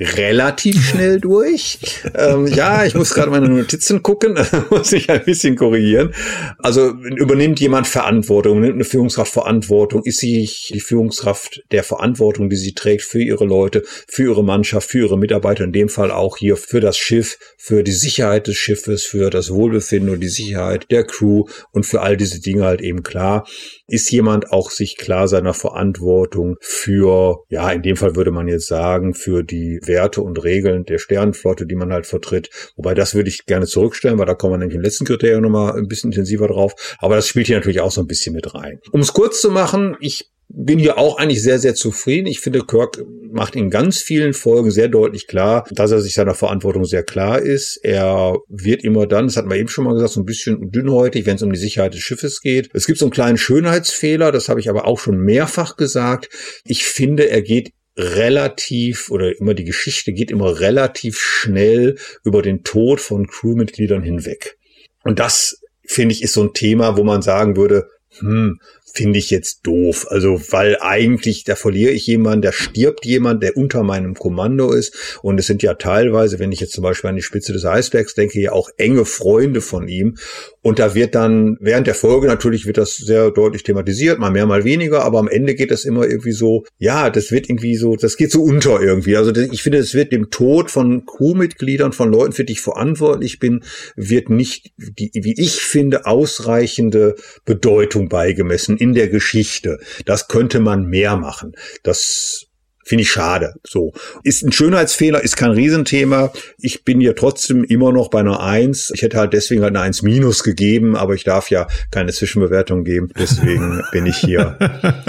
relativ schnell durch. Ähm, ja, ich muss gerade meine Notizen gucken, [LAUGHS] muss ich ein bisschen korrigieren. Also übernimmt jemand Verantwortung, nimmt eine Führungskraft Verantwortung, ist sie die Führungskraft der Verantwortung, die sie trägt für ihre Leute, für ihre Mannschaft, für ihre Mitarbeiter, in dem Fall auch hier für das Schiff, für die Sicherheit des Schiffes, für das Wohlbefinden und die Sicherheit der Crew und für all diese Dinge halt eben klar. Ist jemand auch sich klar seiner Verantwortung für, ja, in dem Fall würde man jetzt sagen, für die Werte und Regeln der Sternenflotte, die man halt vertritt. Wobei das würde ich gerne zurückstellen, weil da kommen wir nämlich im letzten Kriterium nochmal ein bisschen intensiver drauf. Aber das spielt hier natürlich auch so ein bisschen mit rein. Um es kurz zu machen, ich bin hier auch eigentlich sehr, sehr zufrieden. Ich finde, Kirk macht in ganz vielen Folgen sehr deutlich klar, dass er sich seiner Verantwortung sehr klar ist. Er wird immer dann, das hat man eben schon mal gesagt, so ein bisschen dünnhäutig, wenn es um die Sicherheit des Schiffes geht. Es gibt so einen kleinen Schönheitsfehler, das habe ich aber auch schon mehrfach gesagt. Ich finde, er geht relativ oder immer die Geschichte geht immer relativ schnell über den Tod von Crewmitgliedern hinweg. Und das finde ich ist so ein Thema, wo man sagen würde, hm, finde ich jetzt doof. Also, weil eigentlich, da verliere ich jemanden, da stirbt jemand, der unter meinem Kommando ist. Und es sind ja teilweise, wenn ich jetzt zum Beispiel an die Spitze des Eisbergs denke, ja auch enge Freunde von ihm. Und da wird dann, während der Folge natürlich wird das sehr deutlich thematisiert, mal mehr, mal weniger, aber am Ende geht das immer irgendwie so, ja, das wird irgendwie so, das geht so unter irgendwie. Also ich finde, es wird dem Tod von Crewmitgliedern, von Leuten, für die ich verantwortlich bin, wird nicht die, wie ich finde, ausreichende Bedeutung beigemessen in der Geschichte. Das könnte man mehr machen. Das Finde ich schade. So. Ist ein Schönheitsfehler, ist kein Riesenthema. Ich bin hier trotzdem immer noch bei einer Eins. Ich hätte halt deswegen halt eine Eins minus gegeben, aber ich darf ja keine Zwischenbewertung geben. Deswegen bin ich hier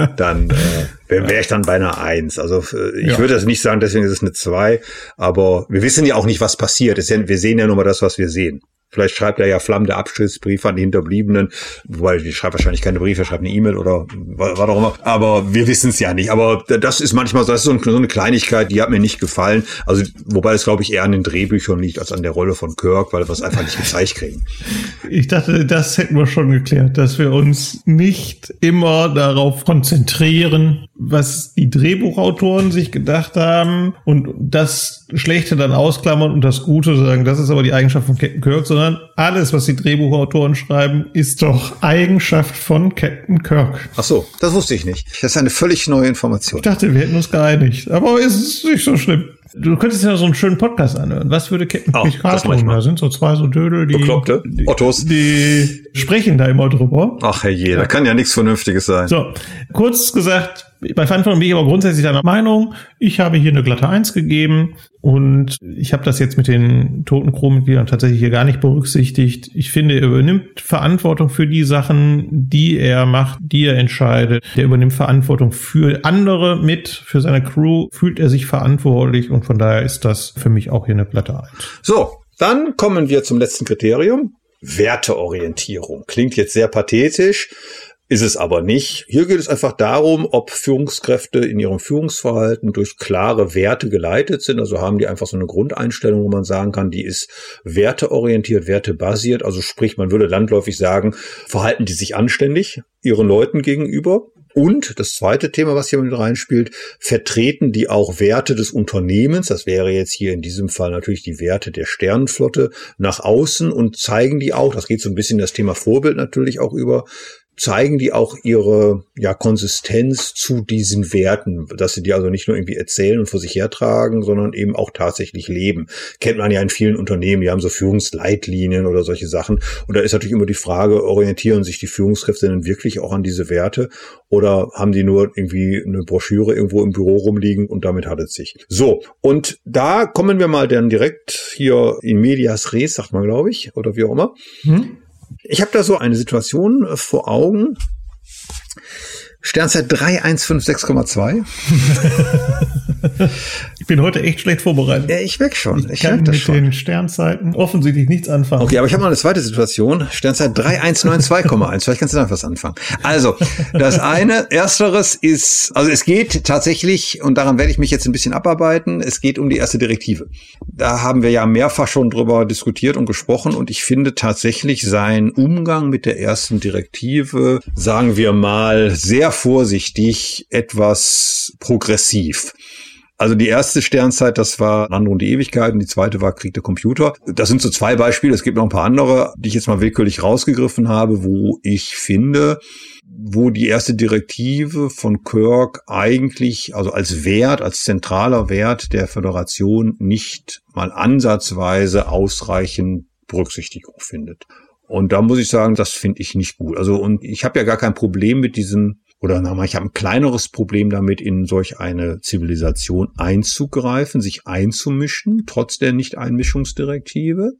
[LAUGHS] dann, äh, wäre wär ich dann bei einer Eins. Also äh, ich ja. würde das nicht sagen, deswegen ist es eine Zwei. Aber wir wissen ja auch nicht, was passiert. Wir sehen ja nur mal das, was wir sehen. Vielleicht schreibt er ja flammende Abschiedsbriefe an die Hinterbliebenen, wobei die schreibt wahrscheinlich keine Briefe, schreibt eine E-Mail oder was auch immer. Aber wir wissen es ja nicht. Aber das ist manchmal das ist so eine Kleinigkeit, die hat mir nicht gefallen. Also wobei es glaube ich eher an den Drehbüchern liegt als an der Rolle von Kirk, weil wir es einfach nicht gezeigt kriegen. Ich dachte, das hätten wir schon geklärt, dass wir uns nicht immer darauf konzentrieren, was die Drehbuchautoren sich gedacht haben und das Schlechte dann ausklammern und das Gute sagen, das ist aber die Eigenschaft von Captain Kirk, sondern alles, was die Drehbuchautoren schreiben, ist doch Eigenschaft von Captain Kirk. Ach so, das wusste ich nicht. Das ist eine völlig neue Information. Ich dachte, wir hätten uns geeinigt, aber es ist nicht so schlimm. Du könntest ja so einen schönen Podcast anhören. Was würde Captain oh, Picard tun? Da sind so zwei so Dödel, die, Bekloppte. die, Ottos. die sprechen da immer drüber. Ach herrje, da kann ja nichts Vernünftiges sein. So, kurz gesagt, bei Verantwortung bin ich aber grundsätzlich deiner Meinung. Ich habe hier eine glatte Eins gegeben und ich habe das jetzt mit den toten Crewmitgliedern tatsächlich hier gar nicht berücksichtigt. Ich finde, er übernimmt Verantwortung für die Sachen, die er macht, die er entscheidet. Der übernimmt Verantwortung für andere mit, für seine Crew fühlt er sich verantwortlich und von daher ist das für mich auch hier eine glatte Eins. So, dann kommen wir zum letzten Kriterium. Werteorientierung. Klingt jetzt sehr pathetisch, ist es aber nicht. Hier geht es einfach darum, ob Führungskräfte in ihrem Führungsverhalten durch klare Werte geleitet sind. Also haben die einfach so eine Grundeinstellung, wo man sagen kann, die ist werteorientiert, wertebasiert. Also sprich, man würde landläufig sagen, verhalten die sich anständig ihren Leuten gegenüber. Und das zweite Thema, was hier mit reinspielt, vertreten die auch Werte des Unternehmens, das wäre jetzt hier in diesem Fall natürlich die Werte der Sternenflotte, nach außen und zeigen die auch, das geht so ein bisschen das Thema Vorbild natürlich auch über, zeigen die auch ihre ja, Konsistenz zu diesen Werten, dass sie die also nicht nur irgendwie erzählen und vor sich hertragen, sondern eben auch tatsächlich leben. Kennt man ja in vielen Unternehmen, die haben so Führungsleitlinien oder solche Sachen. Und da ist natürlich immer die Frage, orientieren sich die Führungskräfte denn wirklich auch an diese Werte oder haben die nur irgendwie eine Broschüre irgendwo im Büro rumliegen und damit hat es sich. So, und da kommen wir mal dann direkt hier in medias res, sagt man, glaube ich, oder wie auch immer. Hm? Ich habe da so eine Situation äh, vor Augen. Sternzeit 3156,2. [LAUGHS] bin heute echt schlecht vorbereitet. Ja, ich weg schon. Ich, ich kann mit schon. den Sternzeiten offensichtlich nichts anfangen. Okay, aber ich habe noch eine zweite Situation. Sternzeit 3192,1. Vielleicht kannst du da was anfangen. Also, das eine, ersteres ist, also es geht tatsächlich, und daran werde ich mich jetzt ein bisschen abarbeiten, es geht um die erste Direktive. Da haben wir ja mehrfach schon drüber diskutiert und gesprochen und ich finde tatsächlich sein Umgang mit der ersten Direktive, sagen wir mal, sehr vorsichtig, etwas progressiv. Also die erste Sternzeit, das war Lando und die Ewigkeit und die zweite war Krieg der Computer. Das sind so zwei Beispiele. Es gibt noch ein paar andere, die ich jetzt mal willkürlich rausgegriffen habe, wo ich finde, wo die erste Direktive von Kirk eigentlich, also als Wert, als zentraler Wert der Föderation nicht mal ansatzweise ausreichend Berücksichtigung findet. Und da muss ich sagen, das finde ich nicht gut. Also, und ich habe ja gar kein Problem mit diesem oder na, ich habe ein kleineres Problem damit, in solch eine Zivilisation einzugreifen, sich einzumischen, trotz der Nicht-Einmischungsdirektive.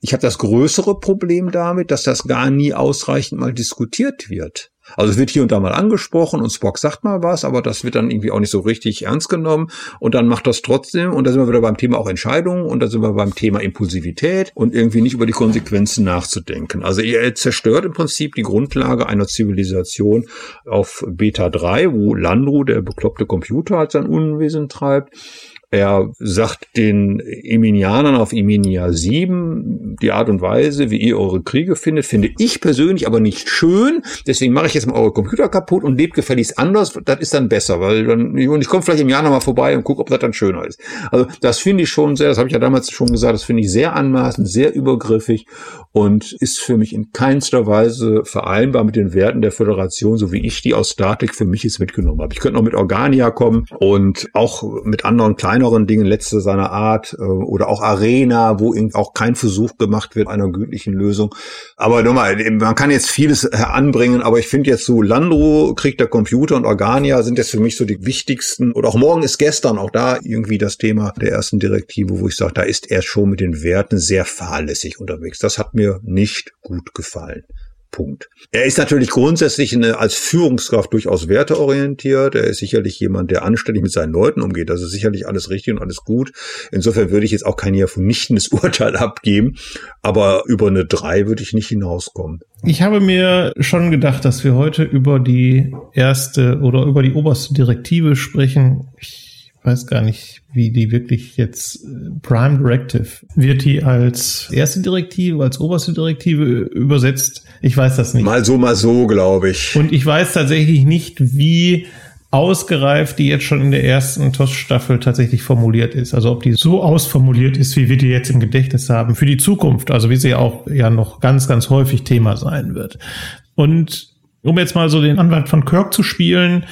Ich habe das größere Problem damit, dass das gar nie ausreichend mal diskutiert wird. Also es wird hier und da mal angesprochen und Spock sagt mal was, aber das wird dann irgendwie auch nicht so richtig ernst genommen und dann macht das trotzdem und da sind wir wieder beim Thema auch Entscheidungen und da sind wir beim Thema Impulsivität und irgendwie nicht über die Konsequenzen nachzudenken. Also er zerstört im Prinzip die Grundlage einer Zivilisation auf Beta 3, wo Landru, der bekloppte Computer, halt sein Unwesen treibt er sagt den Eminianern auf Eminia 7, die Art und Weise, wie ihr eure Kriege findet, finde ich persönlich aber nicht schön. Deswegen mache ich jetzt mal eure Computer kaputt und lebt gefälligst anders. Das ist dann besser, weil dann, und ich komme vielleicht im Jahr nochmal vorbei und gucke, ob das dann schöner ist. Also das finde ich schon sehr, das habe ich ja damals schon gesagt, das finde ich sehr anmaßend, sehr übergriffig und ist für mich in keinster Weise vereinbar mit den Werten der Föderation, so wie ich die aus Statik für mich jetzt mitgenommen habe. Ich könnte noch mit Organia kommen und auch mit anderen kleinen kleineren Dingen, letzte seiner Art äh, oder auch Arena, wo auch kein Versuch gemacht wird einer gütlichen Lösung. Aber nochmal, man kann jetzt vieles anbringen, aber ich finde jetzt so Landro, Krieg der Computer und Organia sind jetzt für mich so die wichtigsten oder auch morgen ist gestern auch da irgendwie das Thema der ersten Direktive, wo ich sage, da ist er schon mit den Werten sehr fahrlässig unterwegs. Das hat mir nicht gut gefallen. Punkt. Er ist natürlich grundsätzlich eine, als Führungskraft durchaus werteorientiert. Er ist sicherlich jemand, der anständig mit seinen Leuten umgeht. Das ist sicherlich alles richtig und alles gut. Insofern würde ich jetzt auch kein hier vernichtendes [LAUGHS] Urteil abgeben. Aber über eine drei würde ich nicht hinauskommen. Ich habe mir schon gedacht, dass wir heute über die erste oder über die oberste Direktive sprechen. Ich weiß gar nicht, wie die wirklich jetzt äh, Prime Directive wird die als erste Direktive, als oberste Direktive übersetzt. Ich weiß das nicht. Mal so, mal so, glaube ich. Und ich weiß tatsächlich nicht, wie ausgereift die jetzt schon in der ersten TOS-Staffel tatsächlich formuliert ist. Also ob die so ausformuliert ist, wie wir die jetzt im Gedächtnis haben für die Zukunft. Also wie sie auch ja noch ganz, ganz häufig Thema sein wird. Und um jetzt mal so den Anwalt von Kirk zu spielen,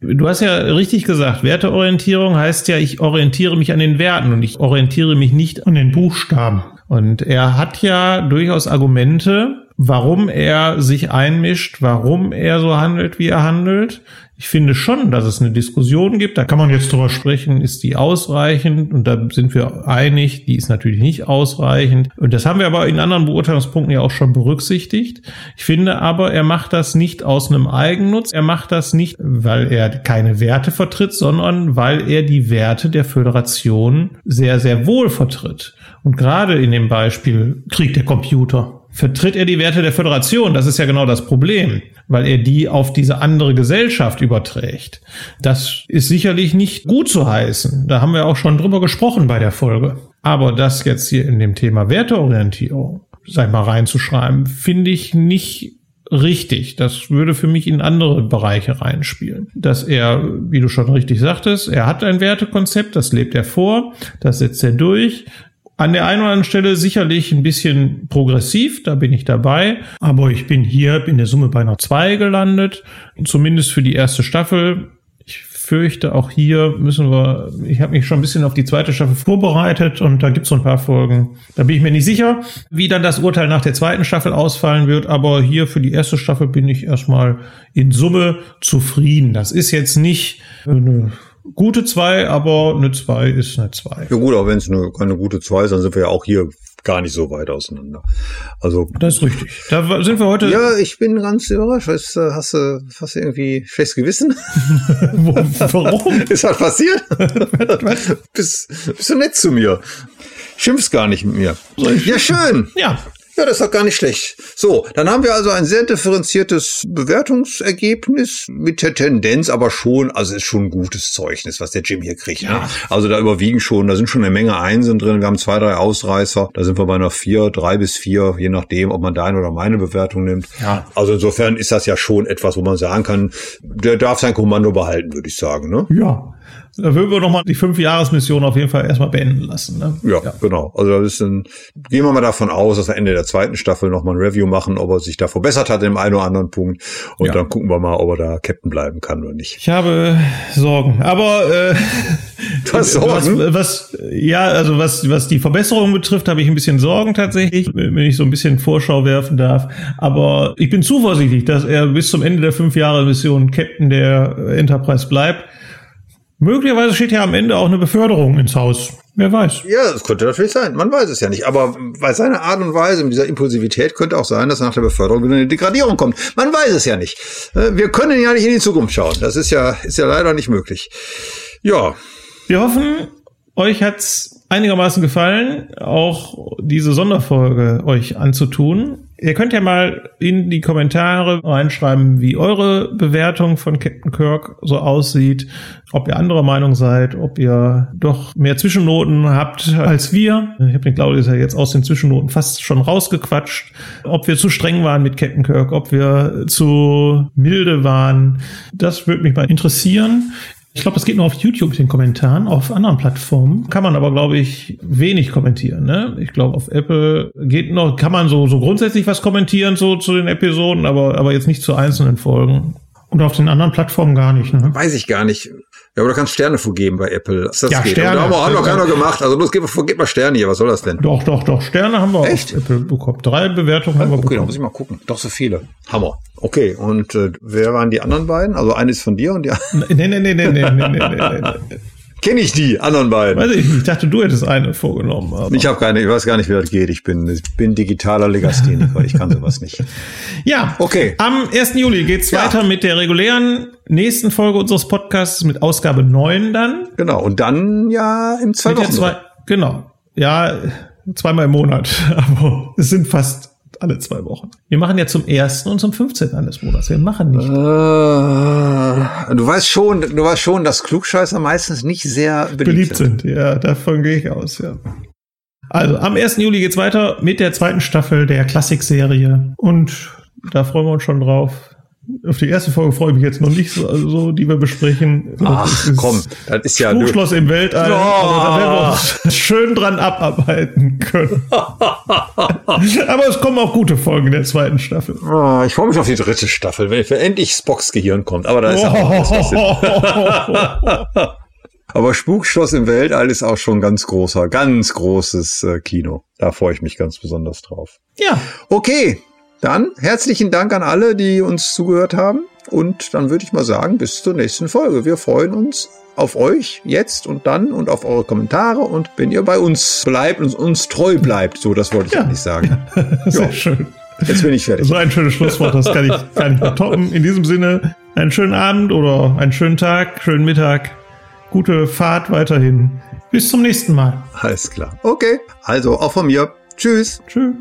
Du hast ja richtig gesagt, Werteorientierung heißt ja, ich orientiere mich an den Werten und ich orientiere mich nicht an den Buchstaben. Und er hat ja durchaus Argumente, warum er sich einmischt, warum er so handelt, wie er handelt ich finde schon, dass es eine Diskussion gibt. Da kann man jetzt drüber sprechen, ist die ausreichend? Und da sind wir einig, die ist natürlich nicht ausreichend. Und das haben wir aber in anderen Beurteilungspunkten ja auch schon berücksichtigt. Ich finde aber, er macht das nicht aus einem Eigennutz. Er macht das nicht, weil er keine Werte vertritt, sondern weil er die Werte der Föderation sehr, sehr wohl vertritt. Und gerade in dem Beispiel Krieg der Computer vertritt er die Werte der Föderation. Das ist ja genau das Problem, weil er die auf diese andere Gesellschaft überträgt. Das ist sicherlich nicht gut zu heißen. Da haben wir auch schon drüber gesprochen bei der Folge. Aber das jetzt hier in dem Thema Werteorientierung, sag mal, reinzuschreiben, finde ich nicht richtig. Das würde für mich in andere Bereiche reinspielen. Dass er, wie du schon richtig sagtest, er hat ein Wertekonzept, das lebt er vor, das setzt er durch, an der einen oder anderen Stelle sicherlich ein bisschen progressiv, da bin ich dabei. Aber ich bin hier in der Summe bei einer 2 gelandet. Zumindest für die erste Staffel. Ich fürchte, auch hier müssen wir, ich habe mich schon ein bisschen auf die zweite Staffel vorbereitet und da gibt es so ein paar Folgen. Da bin ich mir nicht sicher, wie dann das Urteil nach der zweiten Staffel ausfallen wird. Aber hier für die erste Staffel bin ich erstmal in Summe zufrieden. Das ist jetzt nicht eine gute zwei, aber eine zwei ist eine zwei. Ja gut, auch wenn es eine, keine gute zwei ist, dann sind wir ja auch hier gar nicht so weit auseinander. Also das ist richtig. Da sind wir heute. Ja, ich bin ganz überrascht. Weißt, hast du hast du irgendwie schlechtes Gewissen? [LAUGHS] Warum? [LAUGHS] ist was passiert? bist, bist du nett zu mir? Schimpfst gar nicht mit mir. Ja, schön. Ja. Ja, das ist doch gar nicht schlecht. So, dann haben wir also ein sehr differenziertes Bewertungsergebnis mit der Tendenz, aber schon, also ist schon ein gutes Zeugnis, was der Jim hier kriegt. Ne? Ja. Ne? Also da überwiegen schon, da sind schon eine Menge Einsen drin. Wir haben zwei, drei Ausreißer. Da sind wir bei einer vier, drei bis vier, je nachdem, ob man deine oder meine Bewertung nimmt. Ja. Also insofern ist das ja schon etwas, wo man sagen kann, der darf sein Kommando behalten, würde ich sagen. Ne? Ja. Da würden wir nochmal die Fünf-Jahres-Mission auf jeden Fall erstmal beenden lassen. Ne? Ja, ja, genau. Also das ist ein, gehen wir mal davon aus, dass wir Ende der zweiten Staffel nochmal ein Review machen, ob er sich da verbessert hat in dem einen oder anderen Punkt. Und ja. dann gucken wir mal, ob er da Captain bleiben kann oder nicht. Ich habe Sorgen. Aber äh, du hast Sorgen? Was, was, ja, also was, was die Verbesserung betrifft, habe ich ein bisschen Sorgen tatsächlich, wenn ich so ein bisschen Vorschau werfen darf. Aber ich bin zuversichtlich, dass er bis zum Ende der Fünf-Jahre-Mission Captain der Enterprise bleibt. Möglicherweise steht ja am Ende auch eine Beförderung ins Haus. Wer weiß. Ja, das könnte natürlich sein. Man weiß es ja nicht. Aber bei seiner Art und Weise, mit dieser Impulsivität, könnte auch sein, dass nach der Beförderung wieder eine Degradierung kommt. Man weiß es ja nicht. Äh, wir können ja nicht in die Zukunft schauen. Das ist ja, ist ja leider nicht möglich. Ja. Wir hoffen, euch hat's einigermaßen gefallen, auch diese Sonderfolge euch anzutun. Ihr könnt ja mal in die Kommentare reinschreiben, wie eure Bewertung von Captain Kirk so aussieht, ob ihr anderer Meinung seid, ob ihr doch mehr Zwischennoten habt als wir. Ich habe den Claudius ja jetzt aus den Zwischennoten fast schon rausgequatscht, ob wir zu streng waren mit Captain Kirk, ob wir zu milde waren. Das würde mich mal interessieren. Ich glaube, das geht nur auf YouTube mit den Kommentaren. Auf anderen Plattformen kann man aber, glaube ich, wenig kommentieren. Ne? Ich glaube, auf Apple geht noch, kann man so, so grundsätzlich was kommentieren so zu den Episoden, aber, aber jetzt nicht zu einzelnen Folgen. Und auf den anderen Plattformen gar nicht. Ne? Weiß ich gar nicht. Ja, aber du kannst Sterne vorgeben bei Apple. Das ja, geht. Sterne. Aber da haben wir auch noch keiner gemacht. Also bloß vergebt mal Sterne hier. Was soll das denn? Doch, doch, doch. Sterne haben wir Echt? auf Apple bekommen. Drei Bewertungen haben wir okay, bekommen. Okay, da muss ich mal gucken. Doch so viele. Hammer. Okay, und äh, wer waren die anderen beiden? Also eine ist von dir und die andere. Nee, nee, Nee, nee, nee, nee, nee, nee, nee, nee. Kenne ich die anderen beiden? Weiß ich. Ich dachte, du hättest eine vorgenommen. Aber. Ich habe keine, ich weiß gar nicht, wie das geht. Ich bin, ich bin digitaler Legastheniker. ich kann sowas nicht. [LAUGHS] Ja, okay. Am 1. Juli geht's ja. weiter mit der regulären nächsten Folge unseres Podcasts mit Ausgabe 9 dann. Genau. Und dann ja im zwei Wochen. Zwei, genau. Ja, zweimal im Monat. [LAUGHS] Aber es sind fast alle zwei Wochen. Wir machen ja zum ersten und zum 15. eines Monats. Wir machen nicht. Äh, du weißt schon, du weißt schon, dass Klugscheißer meistens nicht sehr beliebt, beliebt sind. sind. Ja, davon gehe ich aus, ja. Also, am 1. Juli geht's weiter mit der zweiten Staffel der Klassikserie. Und da freuen wir uns schon drauf. Auf die erste Folge freue ich mich jetzt noch nicht so, also, die wir besprechen. Ach, komm, das ist ja. Spukschloss im Weltall. Oh. Aber da werden wir uns [LAUGHS] schön dran abarbeiten können. [LAUGHS] aber es kommen auch gute Folgen in der zweiten Staffel. Oh, ich freue mich auf die dritte Staffel, wenn endlich Spocks Gehirn kommt. Aber da ist ja auch [LAUGHS] Aber Spukschloss im Weltall ist auch schon ganz großer, ganz großes äh, Kino. Da freue ich mich ganz besonders drauf. Ja. Okay, dann herzlichen Dank an alle, die uns zugehört haben. Und dann würde ich mal sagen, bis zur nächsten Folge. Wir freuen uns auf euch jetzt und dann und auf eure Kommentare und wenn ihr bei uns bleibt und uns treu bleibt. So, das wollte ich ja. eigentlich sagen. [LAUGHS] Sehr ja. schön. Jetzt bin ich fertig. So ein schönes Schlusswort, das kann ich, kann ich toppen. In diesem Sinne, einen schönen Abend oder einen schönen Tag, schönen Mittag. Gute Fahrt weiterhin. Bis zum nächsten Mal. Alles klar. Okay. Also auch von mir. Tschüss. Tschüss.